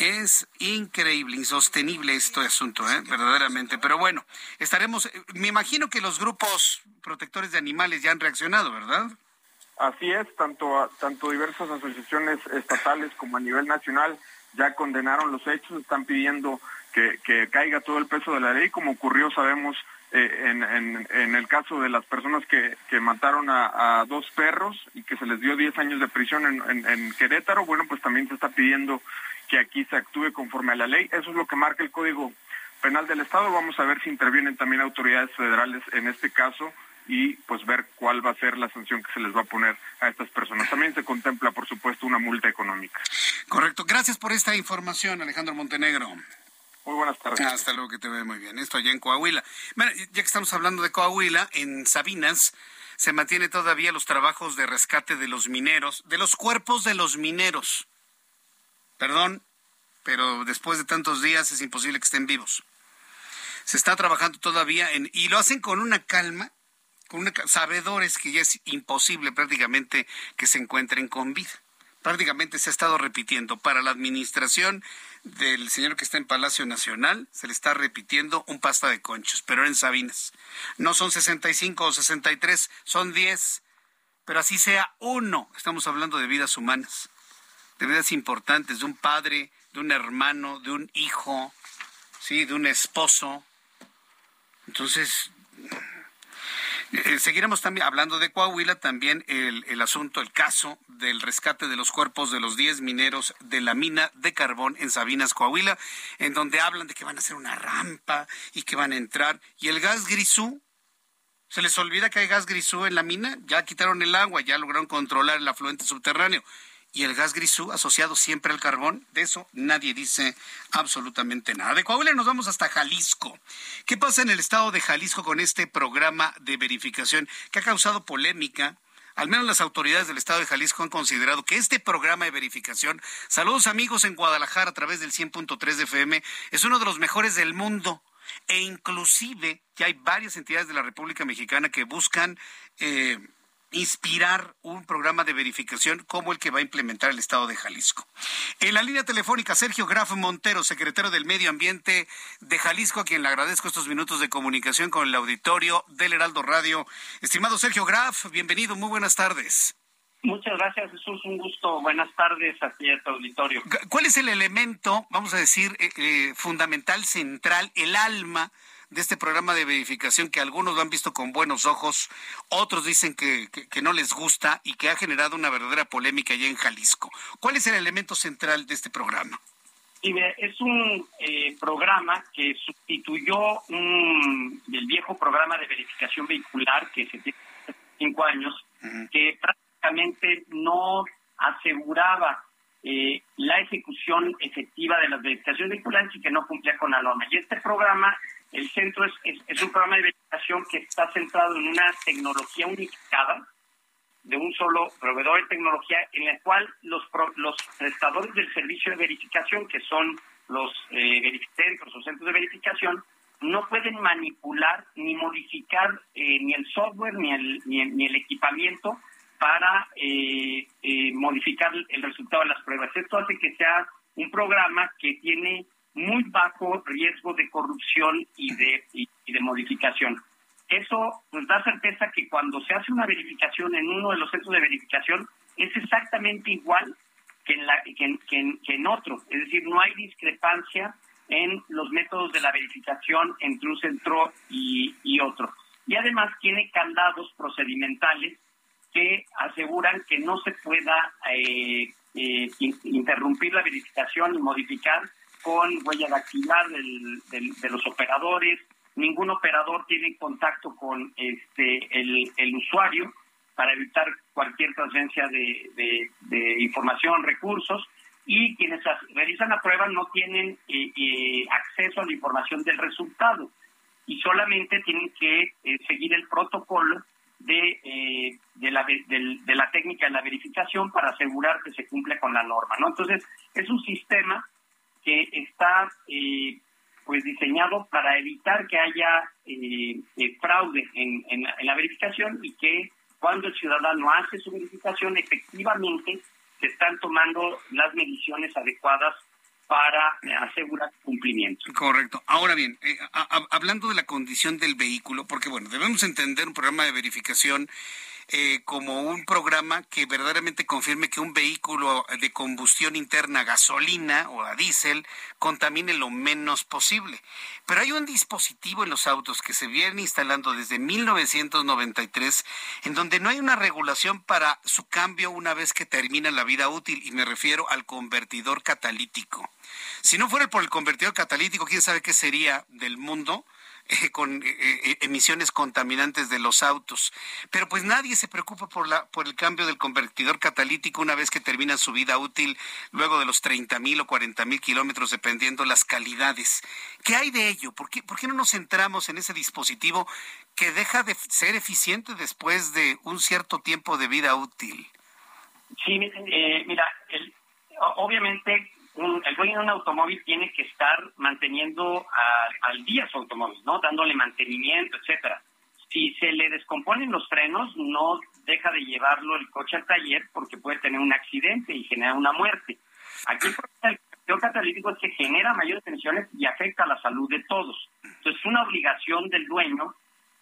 Es increíble, insostenible este asunto, ¿eh? verdaderamente. Pero bueno, estaremos, eh, me imagino que los grupos protectores de animales ya han reaccionado, ¿verdad? Así es, tanto, tanto diversas asociaciones estatales como a nivel nacional ya condenaron los hechos, están pidiendo que, caiga todo el peso de la ley, como ocurrió, sabemos, eh, en, en, el caso de las personas que, mataron a, dos perros y que se les dio 10 años de prisión en Querétaro, bueno, pues también se está pidiendo que aquí se actúe conforme a la ley. Eso es lo que marca el Código Penal del Estado. Vamos a ver si intervienen también autoridades federales en este caso y pues ver cuál va a ser la sanción que se les va a poner a estas personas. También se contempla, por supuesto, una multa económica. Correcto. Gracias por esta información, Alejandro Montenegro. Muy buenas tardes. Hasta luego, que te ve muy bien. Esto allá en Coahuila. Bueno, ya que estamos hablando de Coahuila, en Sabinas se mantiene todavía los trabajos de rescate de los mineros, de los cuerpos de los mineros. Perdón, pero después de tantos días es imposible que estén vivos. Se está trabajando todavía en, y lo hacen con una calma, con una, sabedores que ya es imposible prácticamente que se encuentren con vida. Prácticamente se ha estado repitiendo. Para la administración del señor que está en Palacio Nacional, se le está repitiendo un pasta de conchos, pero en Sabinas. No son 65 o 63, son 10. Pero así sea uno, estamos hablando de vidas humanas de vidas importantes, de un padre, de un hermano, de un hijo, ¿sí? de un esposo. Entonces, Eh, seguiremos también hablando de Coahuila, también el, el, asunto, el caso del rescate de los cuerpos de los 10 mineros de la mina de carbón en Sabinas, Coahuila, en donde hablan de que van a hacer una rampa y que van a entrar. Y el gas grisú, ¿se les olvida que hay gas grisú en la mina? Ya quitaron el agua, ya lograron controlar el afluente subterráneo y el gas grisú asociado siempre al carbón, de eso nadie dice absolutamente nada. De Coahuila nos vamos hasta Jalisco. ¿Qué pasa en el estado de Jalisco con este programa de verificación que ha causado polémica? Al menos las autoridades del estado de Jalisco han considerado que este programa de verificación, saludos amigos en Guadalajara a través del 100.3 de FM, es uno de los mejores del mundo e inclusive ya hay varias entidades de la República Mexicana que buscan eh, inspirar un programa de verificación como el que va a implementar el Estado de Jalisco. En la línea telefónica, Sergio Graf Montero, secretario del Medio Ambiente de Jalisco, a quien le agradezco estos minutos de comunicación con el auditorio del Heraldo Radio. Estimado Sergio Graf, bienvenido, muy buenas tardes. Muchas gracias, Jesús. Un gusto. Buenas tardes a ti, a tu auditorio. ¿Cuál es el elemento, vamos a decir, eh, eh, fundamental, central, el alma de este programa de verificación que algunos lo han visto con buenos ojos, otros dicen que, que, no les gusta y que ha generado una verdadera polémica allá en Jalisco. ¿Cuál es el elemento central de este programa? es un eh, programa que sustituyó un, el viejo programa de verificación vehicular que se tiene hace cinco años, que prácticamente no aseguraba eh, la ejecución efectiva de las verificaciones vehiculares y que no cumplía con la norma. Y este programa el centro es, es, un programa de verificación que está centrado en una tecnología unificada de un solo proveedor de tecnología en la cual los, los prestadores del servicio de verificación, que son los eh, verificadores o centros de verificación, no pueden manipular ni modificar eh, ni el software ni el, ni el, equipamiento para eh, eh, modificar el resultado de las pruebas. Esto hace que sea un programa que tiene muy bajo riesgo de corrupción y de, y, de modificación. Eso nos da certeza que cuando se hace una verificación en uno de los centros de verificación es exactamente igual que en, la, que en, que en, otro. Es decir, no hay discrepancia en los métodos de la verificación entre un centro y, y otro. Y además tiene candados procedimentales que aseguran que no se pueda eh, eh, interrumpir la verificación y modificar con huella dactilar del, de los operadores. Ningún operador tiene contacto con este el, usuario para evitar cualquier transferencia de, de, información, recursos, y quienes realizan la prueba no tienen eh, eh, acceso a la información del resultado y solamente tienen que eh, seguir el protocolo de, de, la, de, la técnica de la verificación para asegurar que se cumple con la norma. ¿no? Entonces, es un sistema que está eh, pues diseñado para evitar que haya eh, eh, fraude en, en, la verificación y que cuando el ciudadano hace su verificación efectivamente se están tomando las mediciones adecuadas para asegurar cumplimiento. Correcto. Ahora bien, hablando de la condición del vehículo, porque bueno, debemos entender un programa de verificación eh, como un programa que verdaderamente confirme que un vehículo de combustión interna, gasolina o a diésel, contamine lo menos posible. Pero hay un dispositivo en los autos que se viene instalando desde 1993 en donde no hay una regulación para su cambio una vez que termina la vida útil y me refiero al convertidor catalítico. Si no fuera por el convertidor catalítico, quién sabe qué sería del mundo eh, con eh, eh, emisiones contaminantes de los autos. Pero pues nadie se preocupa por, la, por el cambio del convertidor catalítico una vez que termina su vida útil, luego de los 30 mil o 40 mil kilómetros, dependiendo las calidades. ¿Qué hay de ello? ¿Por qué, ¿Por qué no nos centramos en ese dispositivo que deja de ser eficiente después de un cierto tiempo de vida útil? Sí, mira, obviamente el dueño de un automóvil tiene que estar manteniendo al día su automóvil, ¿no? Dándole mantenimiento, etcétera. Si se le descomponen los frenos, no deja de llevarlo el coche al taller porque puede tener un accidente y generar una muerte. Aquí el convertidor catalítico es que genera mayores tensiones y afecta a la salud de todos. Entonces, es una obligación del dueño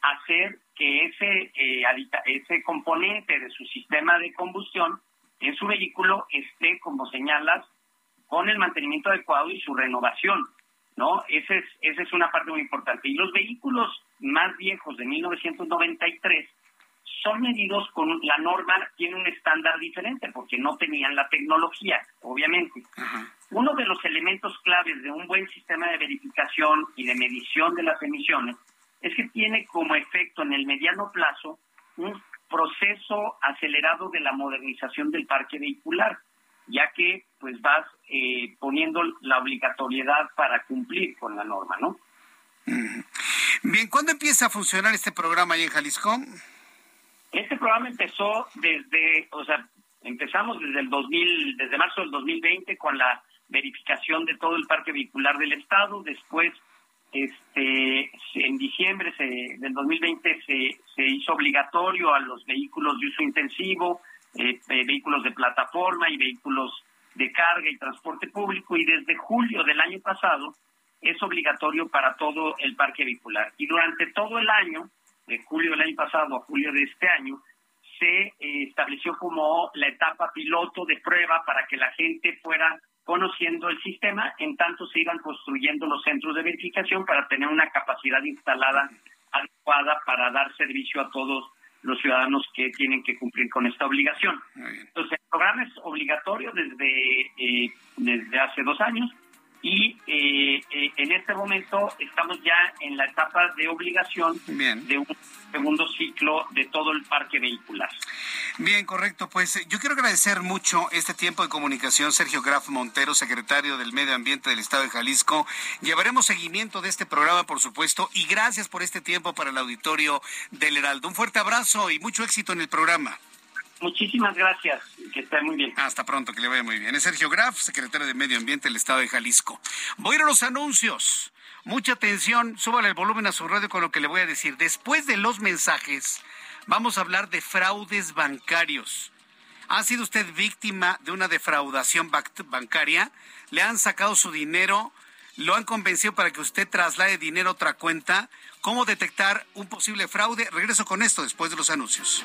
hacer que ese, eh, ese componente de su sistema de combustión en su vehículo esté, como señalas, con el mantenimiento adecuado y su renovación. ¿no? Esa es, esa es una parte muy importante. Y los vehículos más viejos de 1993 son medidos con la norma, tiene un estándar diferente porque no tenían la tecnología, obviamente. Uno de los elementos claves de un buen sistema de verificación y de medición de las emisiones es que tiene como efecto en el mediano plazo un proceso acelerado de la modernización del parque vehicular, ya que pues vas eh, poniendo la obligatoriedad para cumplir con la norma, ¿no? Bien, ¿cuándo empieza a funcionar este programa ahí en Jalisco? Este programa empezó desde, o sea, empezamos desde el 2000, desde marzo del 2020 con la verificación de todo el parque vehicular del estado, después este en diciembre del 2020 se, se hizo obligatorio a los vehículos de uso intensivo, eh, eh, vehículos de plataforma y vehículos de carga y transporte público y desde julio del año pasado es obligatorio para todo el parque vehicular. Y durante todo el año, de julio del año pasado a julio de este año, se eh, estableció como la etapa piloto de prueba para que la gente fuera conociendo el sistema, en tanto se iban construyendo los centros de verificación para tener una capacidad instalada adecuada para dar servicio a todos los ciudadanos que tienen que cumplir con esta obligación. Entonces, el programa es obligatorio desde, eh, desde hace dos años y eh, eh, en este momento estamos ya en la etapa de obligación de un segundo ciclo de todo el parque vehicular. Bien, correcto. Pues eh, yo quiero agradecer mucho este tiempo de comunicación, Sergio Graf Montero, secretario del Medio Ambiente del Estado de Jalisco. Llevaremos seguimiento de este programa, por supuesto, y gracias por este tiempo para el auditorio del Heraldo. Un fuerte abrazo y mucho éxito en el programa. Muchísimas gracias, que esté muy bien. Hasta pronto, que le vaya muy bien. Es Sergio Graf, secretario de Medio Ambiente del Estado de Jalisco. Voy a ir a los anuncios. Mucha atención, súbale el volumen a su radio con lo que le voy a decir. Después de los mensajes, vamos a hablar de fraudes bancarios. ¿Ha sido usted víctima de una defraudación bancaria? ¿Le han sacado su dinero? ¿Lo han convencido para que usted traslade dinero a otra cuenta? ¿Cómo detectar un posible fraude? Regreso con esto después de los anuncios.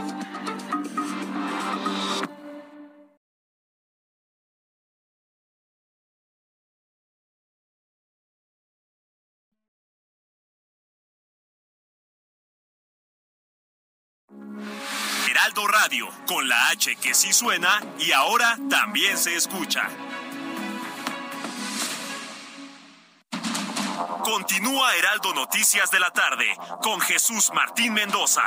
Heraldo Radio, con la H que sí suena y ahora también se escucha. Continúa Heraldo Noticias de la tarde con Jesús Martín Mendoza.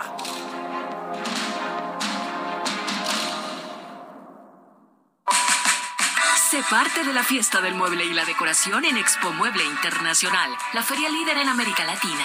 Sé parte de la fiesta del mueble y la decoración en Expo Mueble Internacional, la feria líder en América Latina.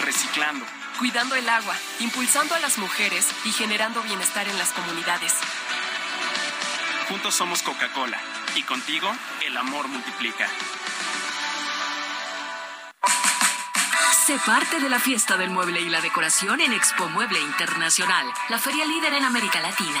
reciclando, cuidando el agua, impulsando a las mujeres y generando bienestar en las comunidades. Juntos somos Coca-Cola y contigo el amor multiplica. Sé parte de la fiesta del mueble y la decoración en Expo Mueble Internacional, la feria líder en América Latina.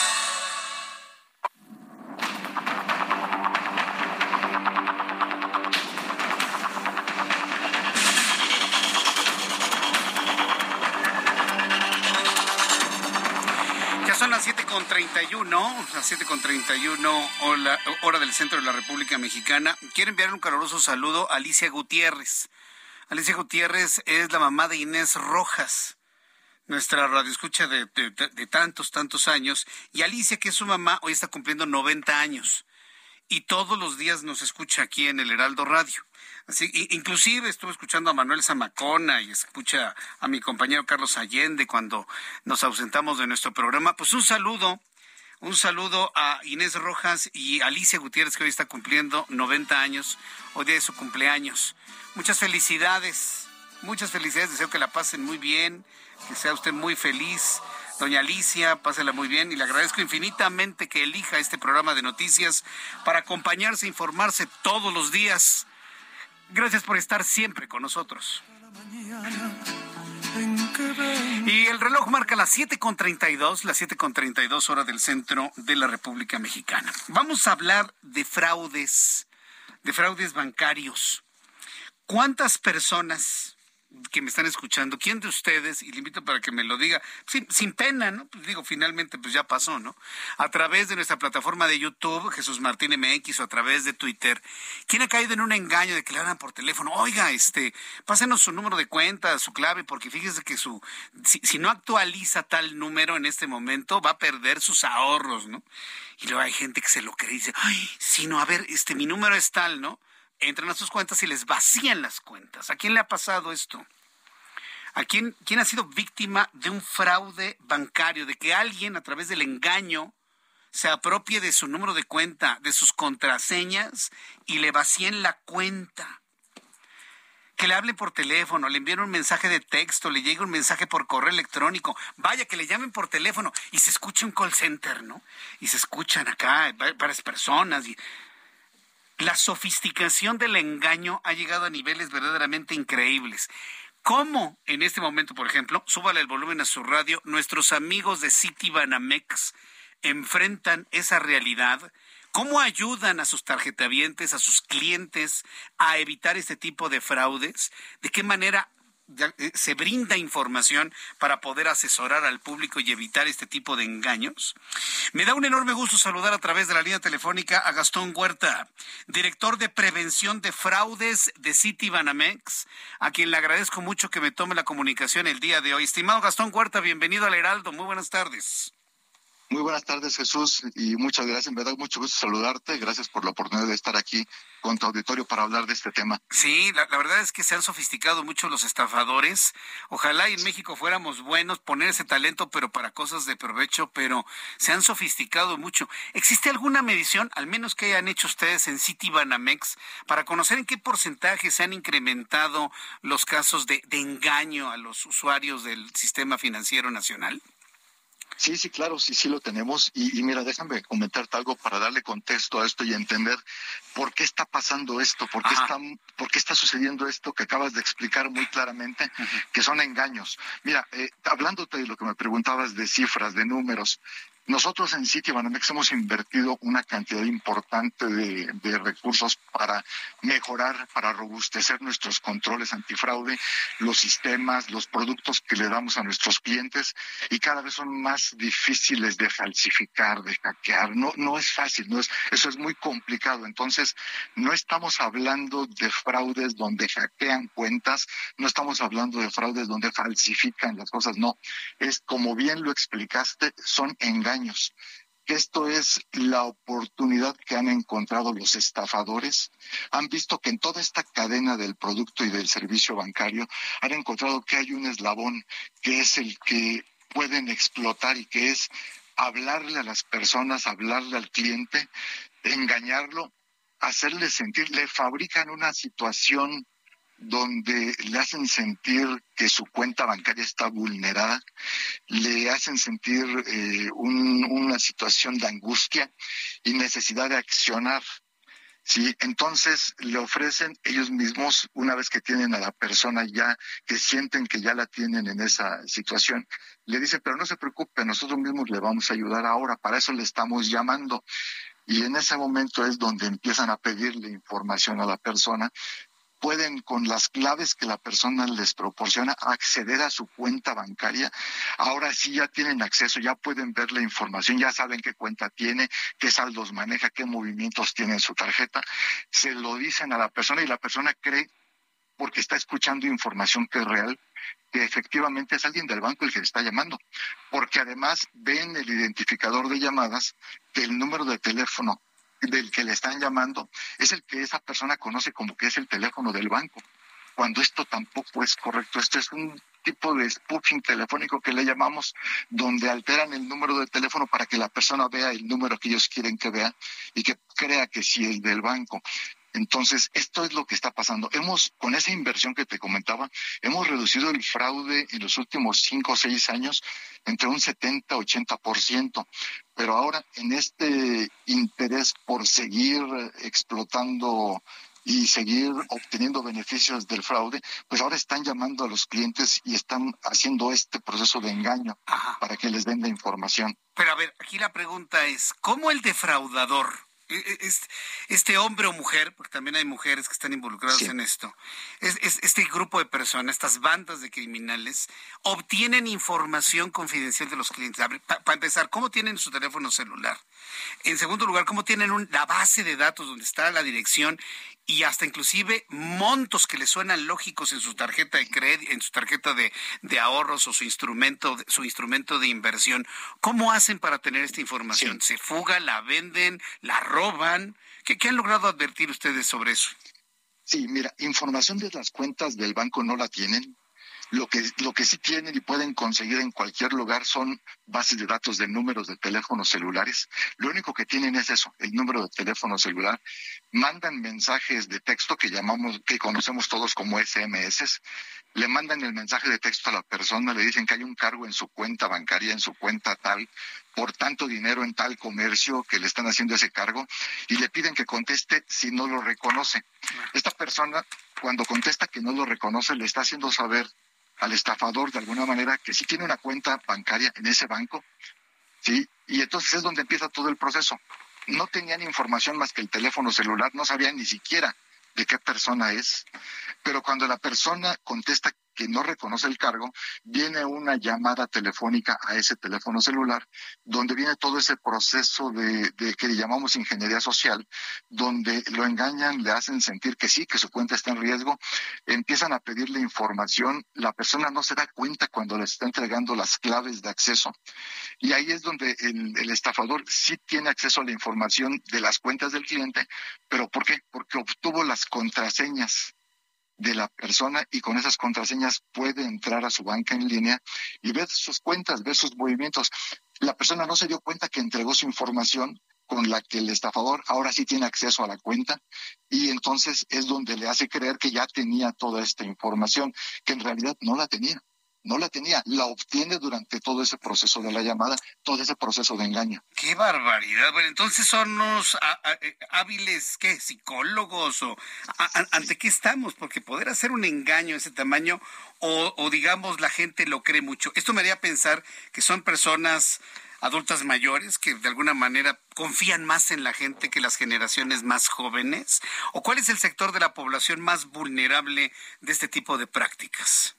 31, las 7 con 31, hora, hora del centro de la República Mexicana. Quiero enviar un caluroso saludo a Alicia Gutiérrez. Alicia Gutiérrez es la mamá de Inés Rojas, nuestra radioescucha de, de tantos, tantos años. Y Alicia, que es su mamá, hoy está cumpliendo 90 años. Y todos los días nos escucha aquí en el Heraldo Radio. Así, inclusive estuve escuchando a Manuel Zamacona y escucha a mi compañero Carlos Allende cuando nos ausentamos de nuestro programa. Pues un saludo, un saludo a Inés Rojas y Alicia Gutiérrez que hoy está cumpliendo 90 años, hoy día es su cumpleaños. Muchas felicidades, muchas felicidades, deseo que la pasen muy bien, que sea usted muy feliz. Doña Alicia, pásela muy bien y le agradezco infinitamente que elija este programa de noticias para acompañarse, informarse todos los días. Gracias por estar siempre con nosotros. Y el reloj marca las 7.32, las 7.32 horas del centro de la República Mexicana. Vamos a hablar de fraudes, de fraudes bancarios. ¿Cuántas personas que me están escuchando, ¿quién de ustedes, y le invito para que me lo diga, sin, pena, ¿no? Pues digo, finalmente, pues ya pasó, ¿no? A través de nuestra plataforma de YouTube, Jesús Martín MX, o a través de Twitter, ¿quién ha caído en un engaño de que le hablan por teléfono? Oiga, este, pásenos su número de cuenta, su clave, porque fíjese que su, si, si no actualiza tal número en este momento, va a perder sus ahorros, ¿no? Y luego hay gente que se lo cree y dice, ay, si no, a ver, este, mi número es tal, ¿no? Entran a sus cuentas y les vacían las cuentas. ¿A quién le ha pasado esto? ¿A quién, quién ha sido víctima de un fraude bancario, de que alguien a través del engaño se apropie de su número de cuenta, de sus contraseñas y le vacíen la cuenta? Que le hable por teléfono, le envíen un mensaje de texto, le llegue un mensaje por correo electrónico, vaya que le llamen por teléfono y se escuche un call center, ¿no? Y se escuchan acá varias personas y la sofisticación del engaño ha llegado a niveles verdaderamente increíbles. ¿Cómo en este momento, por ejemplo, súbale el volumen a su radio, nuestros amigos de Citibanamex enfrentan esa realidad? ¿Cómo ayudan a sus tarjetavientes, a sus clientes a evitar este tipo de fraudes? ¿De qué manera se brinda información para poder asesorar al público y evitar este tipo de engaños. Me da un enorme gusto saludar a través de la línea telefónica a Gastón Huerta, director de prevención de fraudes de Citibanamex, a quien le agradezco mucho que me tome la comunicación el día de hoy. Estimado Gastón Huerta, bienvenido al Heraldo. Muy buenas tardes. Muy buenas tardes, Jesús, y muchas gracias. En verdad, mucho gusto saludarte. Gracias por la oportunidad de estar aquí con tu auditorio para hablar de este tema. Sí, la, verdad es que se han sofisticado mucho los estafadores. Ojalá en México fuéramos buenos, poner ese talento, pero para cosas de provecho, pero se han sofisticado mucho. ¿Existe alguna medición, al menos que hayan hecho ustedes en Citibanamex, para conocer en qué porcentaje se han incrementado los casos de engaño a los usuarios del sistema financiero nacional? Sí, sí, claro, sí, sí lo tenemos. Y, mira, déjame comentarte algo para darle contexto a esto y entender por qué está pasando esto, por qué, está, por qué está sucediendo esto que acabas de explicar muy claramente, que son engaños. Mira, eh, hablándote de lo que me preguntabas de cifras, de números, nosotros en Citibanamex hemos invertido una cantidad importante de, recursos para mejorar, para robustecer nuestros controles antifraude, los sistemas, los productos que le damos a nuestros clientes y cada vez son más difíciles de falsificar, de hackear. No, no es fácil, no es, eso es muy complicado. Entonces, no estamos hablando de fraudes donde hackean cuentas, no estamos hablando de fraudes donde falsifican las cosas, no. Es como bien lo explicaste, son engaños esto es la oportunidad que han encontrado los estafadores. Han visto que en toda esta cadena del producto y del servicio bancario han encontrado que hay un eslabón que es el que pueden explotar y que es hablarle a las personas, hablarle al cliente, engañarlo, hacerle sentir, le fabrican una situación donde le hacen sentir que su cuenta bancaria está vulnerada, le hacen sentir eh, una situación de angustia y necesidad de accionar. Sí, entonces le ofrecen ellos mismos, una vez que tienen a la persona ya, que sienten que ya la tienen en esa situación, le dicen, pero no se preocupe, nosotros mismos le vamos a ayudar ahora, para eso le estamos llamando. Y en ese momento es donde empiezan a pedirle información a la persona pueden con las claves que la persona les proporciona acceder a su cuenta bancaria. Ahora sí ya tienen acceso, ya pueden ver la información, ya saben qué cuenta tiene, qué saldos maneja, qué movimientos tiene en su tarjeta. Se lo dicen a la persona y la persona cree porque está escuchando información que es real, que efectivamente es alguien del banco el que le está llamando, porque además ven el identificador de llamadas que el número de teléfono del que le están llamando es el que esa persona conoce como que es el teléfono del banco, cuando esto tampoco es correcto. Esto es un tipo de spoofing telefónico que le llamamos, donde alteran el número de teléfono para que la persona vea el número que ellos quieren que vea y que crea que sí es del banco. Entonces, esto es lo que está pasando. Hemos, con esa inversión que te comentaba, hemos reducido el fraude en los últimos cinco o seis años entre un 70 80%. Pero ahora, en este interés por seguir explotando y seguir obteniendo beneficios del fraude, pues ahora están llamando a los clientes y están haciendo este proceso de engaño para que les den la información. Pero a ver, aquí la pregunta es, ¿cómo el defraudador este hombre o mujer, porque también hay mujeres que están involucradas en esto, es, este grupo de personas, estas bandas de criminales, obtienen información confidencial de los clientes. Para empezar, ¿cómo tienen su teléfono celular? En segundo lugar, ¿cómo tienen la base de datos donde está la dirección y hasta inclusive montos que le suenan lógicos en su tarjeta de crédito, en su tarjeta de, ahorros o su instrumento, su instrumento de inversión. ¿Cómo hacen para tener esta información? ¿Se fuga, la venden, la roban? ¿Qué, ¿Qué han logrado advertir ustedes sobre eso? Sí, mira, información de las cuentas del banco no la tienen, lo que, lo que sí tienen y pueden conseguir en cualquier lugar son bases de datos de números de teléfonos celulares. Lo único que tienen es eso, el número de teléfono celular. Mandan mensajes de texto que llamamos, que conocemos todos como SMS. Le mandan el mensaje de texto a la persona, le dicen que hay un cargo en su cuenta bancaria, en su cuenta tal, por tanto dinero en tal comercio que le están haciendo ese cargo y le piden que conteste si no lo reconoce. Esta persona, cuando contesta que no lo reconoce, le está haciendo saber al estafador de alguna manera que sí tiene una cuenta bancaria en ese banco, ¿sí? Y entonces es donde empieza todo el proceso. No tenían información más que el teléfono celular, no sabían ni siquiera de qué persona es, pero cuando la persona contesta que no reconoce el cargo, viene una llamada telefónica a ese teléfono celular, donde viene todo ese proceso de, que le llamamos ingeniería social, donde lo engañan, le hacen sentir que sí, que su cuenta está en riesgo, empiezan a pedirle información, la persona no se da cuenta cuando le está entregando las claves de acceso, y ahí es donde el, el estafador sí tiene acceso a la información de las cuentas del cliente, pero ¿por qué? Porque obtuvo las contraseñas de la persona y con esas contraseñas puede entrar a su banca en línea y ver sus cuentas, ver sus movimientos. La persona no se dio cuenta que entregó su información con la que el estafador ahora sí tiene acceso a la cuenta y entonces es donde le hace creer que ya tenía toda esta información, que en realidad no la tenía no la tenía, la obtiene durante todo ese proceso de la llamada, todo ese proceso de engaño. ¡Qué barbaridad! Bueno, entonces son unos eh, hábiles, ¿qué? ¿Psicólogos? o ¿Ante qué estamos? Porque poder hacer un engaño de ese tamaño o, o, digamos la gente lo cree mucho. Esto me haría pensar que son personas adultas mayores que de alguna manera confían más en la gente que las generaciones más jóvenes? ¿O cuál es el sector de la población más vulnerable de este tipo de prácticas?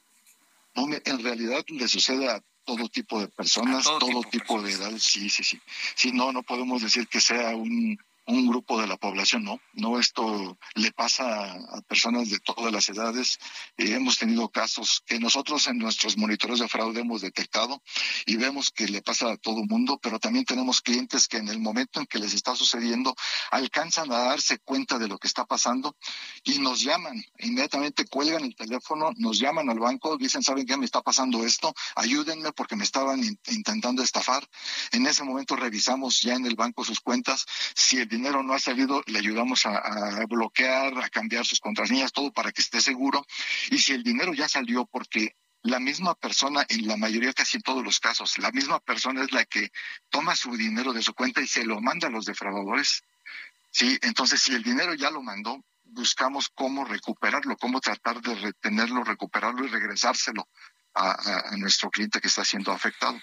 No, en realidad le sucede a todo tipo de personas, todo, tipo, de edad, sí, sí, sí. Sí, no, no podemos decir que sea un, un grupo de la población, no, no, esto le pasa a personas de todas las edades. Eh, hemos tenido casos que nosotros en nuestros monitores de fraude hemos detectado y vemos que le pasa a todo mundo, pero también tenemos clientes que en el momento en que les está sucediendo alcanzan a darse cuenta de lo que está pasando y nos llaman, inmediatamente cuelgan el teléfono, nos llaman al banco, dicen, ¿saben qué me está pasando esto? Ayúdenme porque me estaban intentando estafar. En ese momento revisamos ya en el banco sus cuentas, si dinero no ha salido, le ayudamos a, bloquear, a cambiar sus contraseñas, todo para que esté seguro. Y si el dinero ya salió porque la misma persona, en la mayoría, casi en todos los casos, la misma persona es la que toma su dinero de su cuenta y se lo manda a los defraudadores. Sí, entonces si el dinero ya lo mandó, buscamos cómo recuperarlo, cómo tratar de retenerlo, recuperarlo y regresárselo a nuestro cliente que está siendo afectado.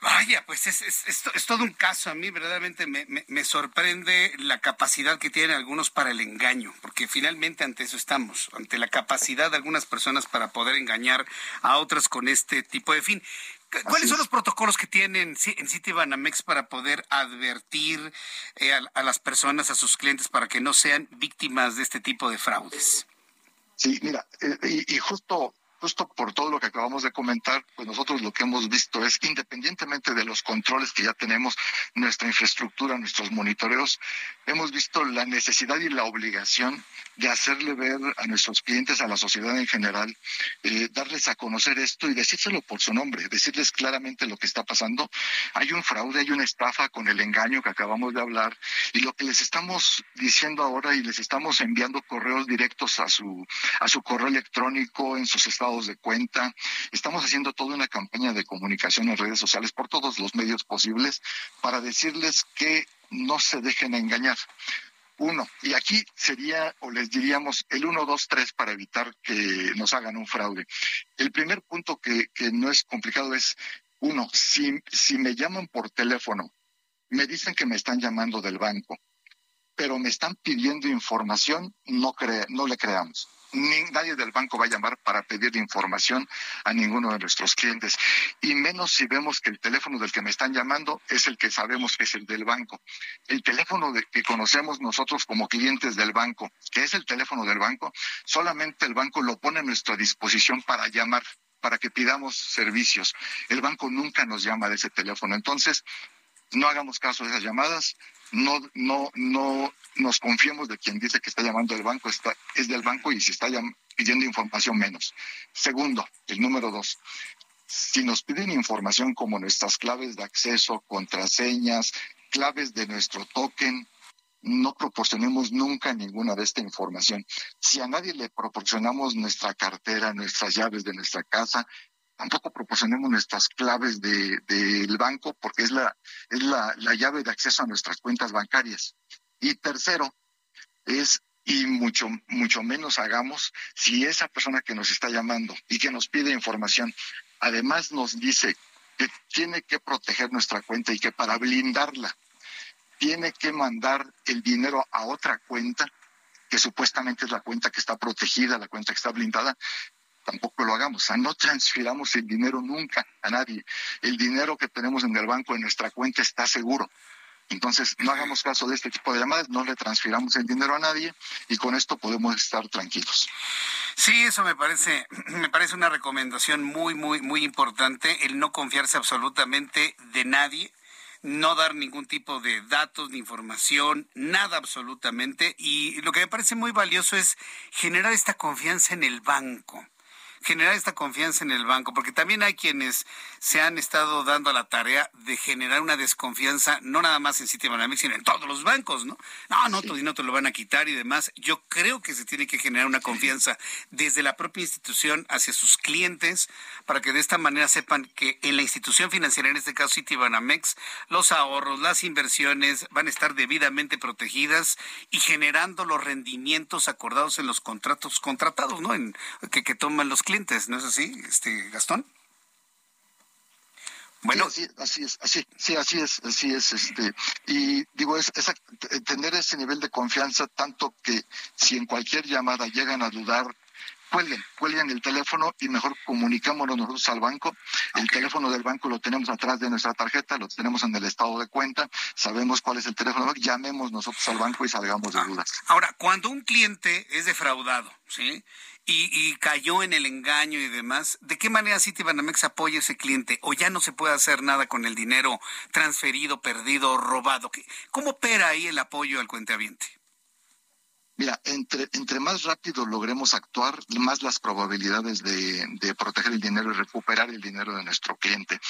Vaya, pues es, es, todo un caso. A mí verdaderamente me, me, sorprende la capacidad que tienen algunos para el engaño, porque finalmente ante eso estamos, ante la capacidad de algunas personas para poder engañar a otras con este tipo de fin. ¿Cuáles son los protocolos que tienen en Citibanamex para poder advertir eh, a, las personas, a sus clientes, para que no sean víctimas de este tipo de fraudes? Sí, mira, eh, y, justo justo por todo lo que acabamos de comentar, pues nosotros lo que hemos visto es, independientemente de los controles que ya tenemos, nuestra infraestructura, nuestros monitoreos, hemos visto la necesidad y la obligación de hacerle ver a nuestros clientes, a la sociedad en general, eh, darles a conocer esto y decírselo por su nombre, decirles claramente lo que está pasando. Hay un fraude, hay una estafa con el engaño que acabamos de hablar y lo que les estamos diciendo ahora y les estamos enviando correos directos a su, a su correo electrónico, en sus estados de cuenta. Estamos haciendo toda una campaña de comunicación en redes sociales por todos los medios posibles para decirles que no se dejen engañar uno. Y aquí sería, o les diríamos, el uno, dos, tres para evitar que nos hagan un fraude. El primer punto que, que no es complicado es, uno, si, si me llaman por teléfono, me dicen que me están llamando del banco, pero me están pidiendo información, no, cre no le creamos ni, nadie del banco va a llamar para pedir información a ninguno de nuestros clientes. Y menos si vemos que el teléfono del que me están llamando es el que sabemos que es el del banco. El teléfono que conocemos nosotros como clientes del banco, que es el teléfono del banco, solamente el banco lo pone a nuestra disposición para llamar para que pidamos servicios. El banco nunca nos llama de ese teléfono. Entonces, no hagamos caso de esas llamadas, no, no, no nos confiemos de quien dice que está llamando del banco, está, es del banco y si está pidiendo información menos. Segundo, el número dos, si nos piden información como nuestras claves de acceso, contraseñas, claves de nuestro token, no proporcionemos nunca ninguna de esta información. Si a nadie le proporcionamos nuestra cartera, nuestras llaves de nuestra casa, tampoco proporcionemos nuestras claves del de, banco porque es, la, es la, la llave de acceso a nuestras cuentas bancarias. Y tercero, es y mucho, mucho menos hagamos si esa persona que nos está llamando y que nos pide información, además nos dice que tiene que proteger nuestra cuenta y que para blindarla tiene que mandar el dinero a otra cuenta, que supuestamente es la cuenta que está protegida, la cuenta que está blindada, tampoco lo hagamos. O sea, no transfiramos el dinero nunca a nadie. El dinero que tenemos en el banco, en nuestra cuenta, está seguro. Entonces, no hagamos caso de este tipo de llamadas, no le transfiramos el dinero a nadie y con esto podemos estar tranquilos. Sí, eso me parece, me parece una recomendación muy, muy, muy importante, el no confiarse absolutamente de nadie, no dar ningún tipo de datos, ni información, nada absolutamente. Y lo que me parece muy valioso es generar esta confianza en el banco generar esta confianza en el banco, porque también hay quienes se han estado dando a la tarea de generar una desconfianza, no nada más en Citibanamex, sino en todos los bancos, ¿no? No, no, tu dinero te lo van a quitar y demás. Yo creo que se tiene que generar una confianza desde la propia institución hacia sus clientes, para que de esta manera sepan que en la institución financiera, en este caso Citibanamex, los ahorros, las inversiones van a estar debidamente protegidas y generando los rendimientos acordados en los contratos contratados, ¿no? En, que, que toman los clientes, ¿no es así, este Gastón? Bueno, sí, así, es, así, sí, así es, así es, este, y digo, es, tener ese nivel de confianza, tanto que si en cualquier llamada llegan a dudar, cuelguen, cuelguen el teléfono y mejor comunicámonos nosotros al banco. El teléfono del banco lo tenemos atrás de nuestra tarjeta, lo tenemos en el estado de cuenta, sabemos cuál es el teléfono, llamemos nosotros al banco y salgamos de dudas. Ahora, cuando un cliente es defraudado, ¿sí? Y, cayó en el engaño y demás, ¿de qué manera Citibanamex apoya ese cliente? ¿O ya no se puede hacer nada con el dinero transferido, perdido, robado? ¿Cómo opera ahí el apoyo al cuentaviente? Mira, entre, entre más rápido logremos actuar, más las probabilidades de, de, proteger el dinero y recuperar el dinero de nuestro cliente.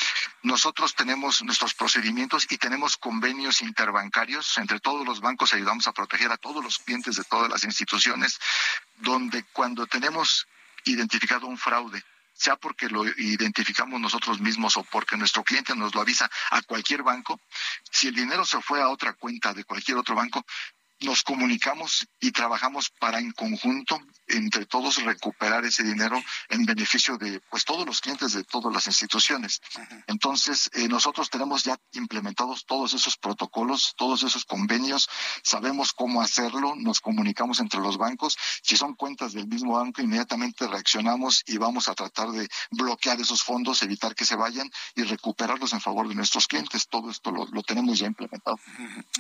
Nosotros tenemos nuestros procedimientos y tenemos convenios interbancarios. Entre todos los bancos ayudamos a proteger a todos los clientes de todas las instituciones, donde cuando tenemos identificado un fraude, sea porque lo identificamos nosotros mismos o porque nuestro cliente nos lo avisa a cualquier banco, si el dinero se fue a otra cuenta de cualquier otro banco, nos comunicamos y trabajamos para en conjunto entre todos recuperar ese dinero en beneficio de pues todos los clientes de todas las instituciones. Entonces, eh, nosotros tenemos ya implementados todos esos protocolos, todos esos convenios, sabemos cómo hacerlo, nos comunicamos entre los bancos, si son cuentas del mismo banco, inmediatamente reaccionamos y vamos a tratar de bloquear esos fondos, evitar que se vayan y recuperarlos en favor de nuestros clientes. Todo esto lo, lo tenemos ya implementado.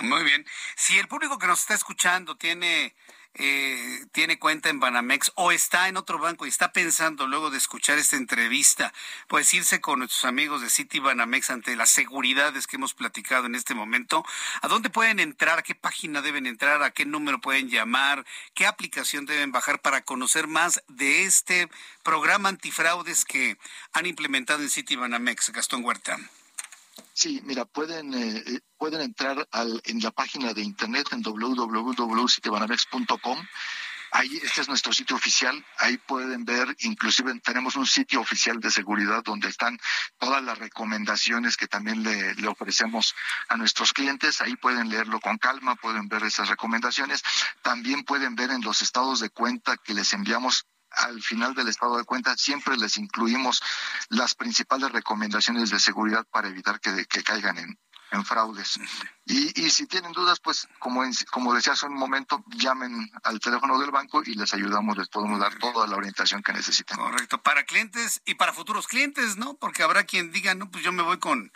Muy bien. Si el público que nos está escuchando tiene eh, tiene cuenta en Banamex o está en otro banco y está pensando luego de escuchar esta entrevista, pues irse con nuestros amigos de City Banamex ante las seguridades que hemos platicado en este momento, ¿a dónde pueden entrar? ¿A qué página deben entrar? ¿A qué número pueden llamar? ¿Qué aplicación deben bajar para conocer más de este programa antifraudes que han implementado en City Banamex, Gastón Huerta? Sí, mira, pueden eh, eh, pueden entrar al, en la página de internet en www.citibanamex.com. Ahí, este es nuestro sitio oficial. Ahí pueden ver, inclusive tenemos un sitio oficial de seguridad donde están todas las recomendaciones que también le, le ofrecemos a nuestros clientes. Ahí pueden leerlo con calma, pueden ver esas recomendaciones. También pueden ver en los estados de cuenta que les enviamos al final del estado de cuenta siempre les incluimos las principales recomendaciones de seguridad para evitar que, caigan en, fraudes. Y, y, si tienen dudas, pues como, como decía hace un momento, llamen al teléfono del banco y les ayudamos, les podemos dar toda la orientación que necesiten. Correcto, para clientes y para futuros clientes, ¿no? Porque habrá quien diga, no, pues yo me voy con,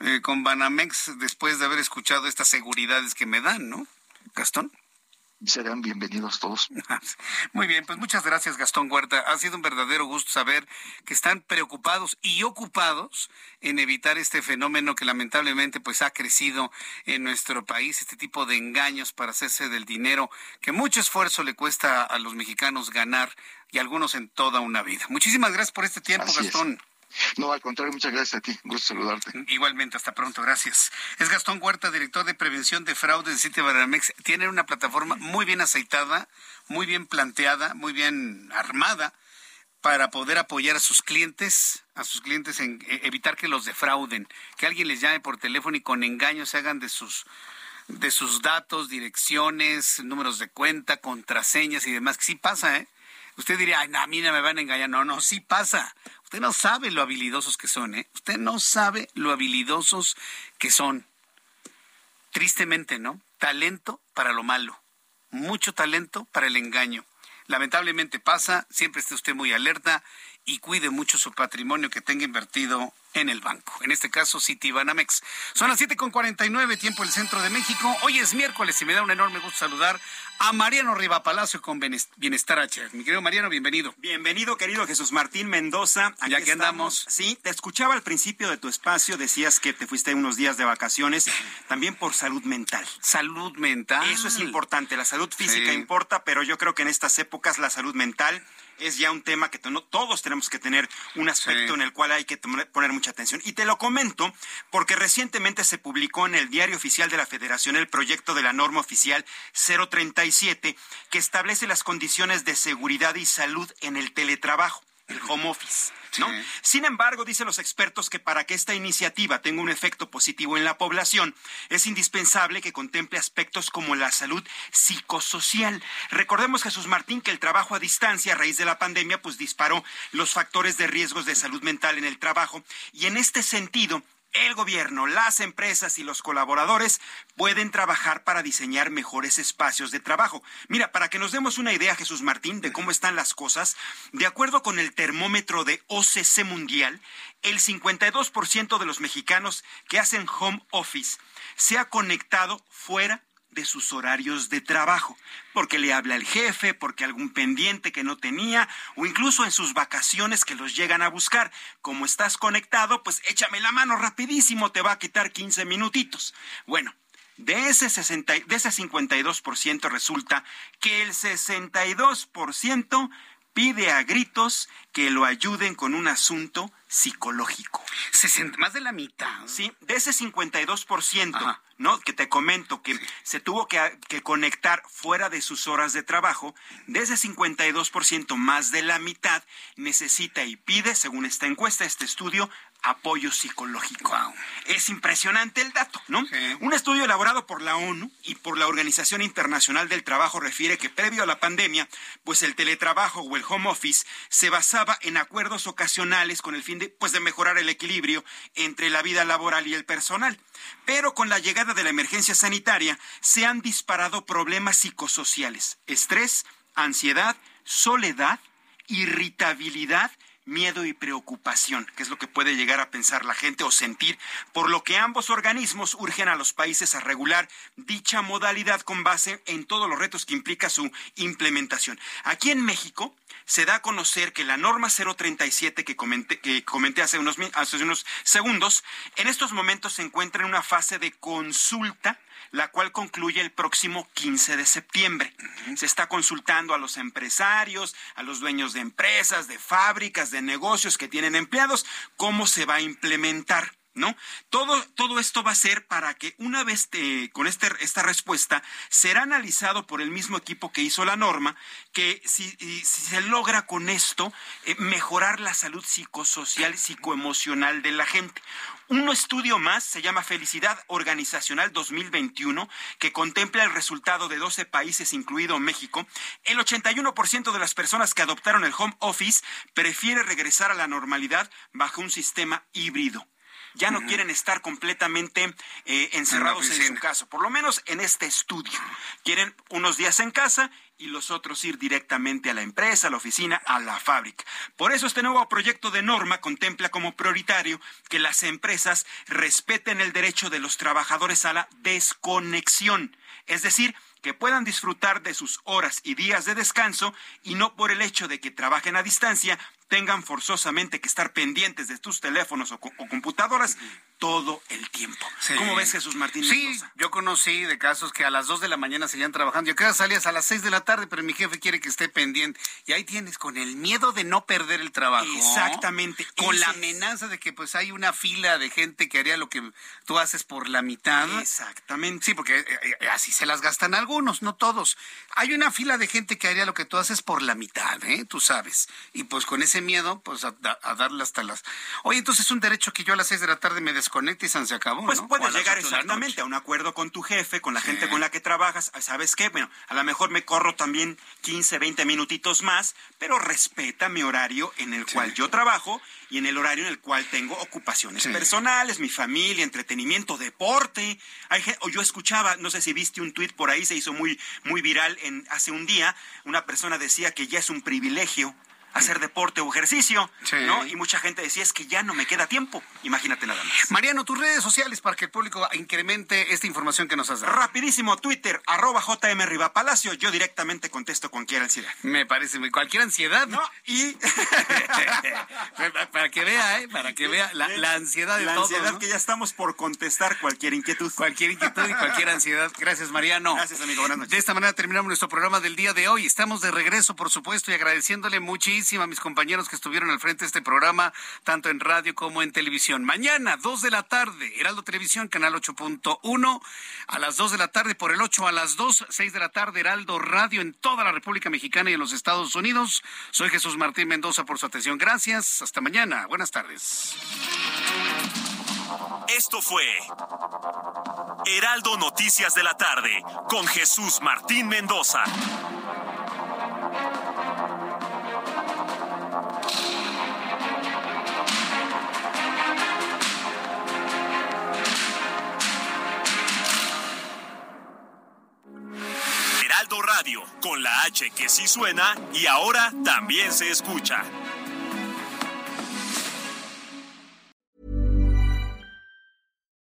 eh, con Banamex después de haber escuchado estas seguridades que me dan, ¿no? Gastón serán bienvenidos todos. Muy bien, pues muchas gracias Gastón Huerta. Ha sido un verdadero gusto saber que están preocupados y ocupados en evitar este fenómeno que lamentablemente pues ha crecido en nuestro país, este tipo de engaños para hacerse del dinero que mucho esfuerzo le cuesta a los mexicanos ganar y algunos en toda una vida. Muchísimas gracias por este tiempo, Gastón. No, al contrario, muchas gracias a ti. Gusto saludarte. Igualmente, hasta pronto, gracias. Es Gastón Huerta, director de prevención de fraude de City Banamex. Tiene una plataforma muy bien aceitada, muy bien planteada, muy bien armada para poder apoyar a sus clientes, a sus clientes en e, evitar que los defrauden, que alguien les llame por teléfono y con engaños se hagan de sus de sus datos, direcciones, números de cuenta, contraseñas y demás, que sí pasa, ¿eh? Usted diría, ay, no, a mí no me van a engañar. No, no, sí pasa. Usted no sabe lo habilidosos que son, ¿eh? Usted no sabe lo habilidosos que son. Tristemente, ¿no? Talento para lo malo. Mucho talento para el engaño. Lamentablemente pasa, siempre esté usted muy alerta y cuide mucho su patrimonio que tenga invertido en el banco. En este caso, Citibanamex. Son las 7.49, tiempo del centro de México. Hoy es miércoles y me da un enorme gusto saludar a Mariano Riva Palacio con Bienestar H. Mi querido Mariano, bienvenido. Bienvenido, querido Jesús Martín Mendoza. Aquí ya que andamos. Sí, te escuchaba al principio de tu espacio, decías que te fuiste unos días de vacaciones, también por salud mental. Salud mental. Eso es importante, la salud física importa, pero yo creo que en estas épocas la salud mental es ya un tema que todos tenemos que tener un aspecto en el cual hay que poner mucha atención. Y te lo comento porque recientemente se publicó en el Diario Oficial de la Federación el proyecto de la norma oficial 037 que establece las condiciones de seguridad y salud en el teletrabajo, el home office. Sin embargo, dicen los expertos que para que esta iniciativa tenga un efecto positivo en la población, es indispensable que contemple aspectos como la salud psicosocial. Recordemos, Jesús Martín, que el trabajo a distancia a raíz de la pandemia pues disparó los factores de riesgos de salud mental en el trabajo y en este sentido el gobierno, las empresas y los colaboradores pueden trabajar para diseñar mejores espacios de trabajo. Mira, para que nos demos una idea, Jesús Martín, de cómo están las cosas, de acuerdo con el termómetro de OCC Mundial, el 52% de los mexicanos que hacen home office se ha conectado fuera de sus horarios de trabajo, porque le habla el jefe, porque algún pendiente que no tenía, o incluso en sus vacaciones que los llegan a buscar. Como estás conectado, pues échame la mano rapidísimo, te va a quitar 15 minutitos. Bueno, de ese, 60, de ese 52% resulta que el 62% pide a gritos que lo ayuden con un asunto psicológico. más de la mitad. Sí, de ese 52%, ¿no? Que te comento que se tuvo que, que, conectar fuera de sus horas de trabajo, de ese 52%, más de la mitad necesita y pide, según esta encuesta, este estudio, apoyo psicológico. Es impresionante el dato, ¿no? Un estudio elaborado por la ONU y por la Organización Internacional del Trabajo refiere que previo a la pandemia, pues el teletrabajo o el home office se basaba en acuerdos ocasionales con el fin de, pues, de mejorar el equilibrio entre la vida laboral y el personal. Pero con la llegada de la emergencia sanitaria se han disparado problemas psicosociales, estrés, ansiedad, soledad, irritabilidad miedo y preocupación, que es lo que puede llegar a pensar la gente o sentir, por lo que ambos organismos urgen a los países a regular dicha modalidad con base en todos los retos que implica su implementación. Aquí en México se da a conocer que la norma 037 que comenté, que comenté hace, unos, hace unos segundos, en estos momentos se encuentra en una fase de consulta la cual concluye el próximo 15 de septiembre. Se está consultando a los empresarios, a los dueños de empresas, de fábricas, de negocios que tienen empleados, cómo se va a implementar. ¿No? Todo, todo esto va a ser para que una vez con este, esta respuesta será analizado por el mismo equipo que hizo la norma, que si, se logra con esto eh, mejorar la salud psicosocial, psicoemocional de la gente. Un estudio más se llama Felicidad Organizacional 2021, que contempla el resultado de 12 países, incluido México. El 81% de las personas que adoptaron el home office prefiere regresar a la normalidad bajo un sistema híbrido ya no quieren estar completamente eh, encerrados en, su casa, por lo menos en este estudio. Quieren unos días en casa y los otros ir directamente a la empresa, a la oficina, a la fábrica. Por eso este nuevo proyecto de norma contempla como prioritario que las empresas respeten el derecho de los trabajadores a la desconexión, es decir, que puedan disfrutar de sus horas y días de descanso y no por el hecho de que trabajen a distancia tengan forzosamente que estar pendientes de tus teléfonos o, computadoras todo el tiempo. ¿Cómo ves, Jesús Martín? Sí, yo conocí de casos que a las 2 de la mañana seguían trabajando. Yo creo salías a las 6 de la tarde, pero mi jefe quiere que esté pendiente. Y ahí tienes, con el miedo de no perder el trabajo. Exactamente. Con la amenaza de que pues hay una fila de gente que haría lo que tú haces por la mitad. Exactamente. Sí, porque eh, eh, así se las gastan algunos, no todos. Hay una fila de gente que haría lo que tú haces por la mitad, ¿eh? Tú sabes. Y pues con ese miedo, pues a, darle hasta las... Oye, entonces es un derecho que yo a las 6 de la tarde me desconecte y se acabó. Pues puedes llegar exactamente a un acuerdo con tu jefe, con la gente con la que trabajas. ¿Sabes qué? Bueno, a lo mejor me corro también 15, 20 minutitos más, pero respeta mi horario en el cual yo trabajo y en el horario en el cual tengo ocupaciones personales, mi familia, entretenimiento, deporte. Hay, o yo escuchaba, no sé si viste un tuit por ahí, se hizo muy, muy viral en, hace un día, una persona decía que ya es un privilegio hacer deporte o ejercicio, ¿no? Y mucha gente decía, es que ya no me queda tiempo. Imagínate nada más. Mariano, tus redes sociales para que el público incremente esta información que nos has dado. Rapidísimo, Twitter, arroba JM Palacio. Yo directamente contesto cualquier ansiedad. Me parece, cualquier ansiedad. No, y... para que vea, ¿eh? Para que vea la, ansiedad de La ansiedad que ya estamos por contestar cualquier inquietud. Cualquier inquietud y cualquier ansiedad. Gracias, Mariano. Gracias, amigo. Buenas noches. De esta manera terminamos nuestro programa del día de hoy. Estamos de regreso, por supuesto, y agradeciéndole muchísimo a mis compañeros que estuvieron al frente de este programa, tanto en radio como en televisión. Mañana, 2 de la tarde, Heraldo Televisión, canal 8.1, a las 2 de la tarde, por el 8 a las 2, 6 de la tarde, Heraldo Radio en toda la República Mexicana y en los Estados Unidos. Soy Jesús Martín Mendoza por su atención. Gracias. Hasta mañana. Buenas tardes. Esto fue Heraldo Noticias de la tarde con Jesús Martín Mendoza. Radio, con la H que sí suena y ahora también se escucha.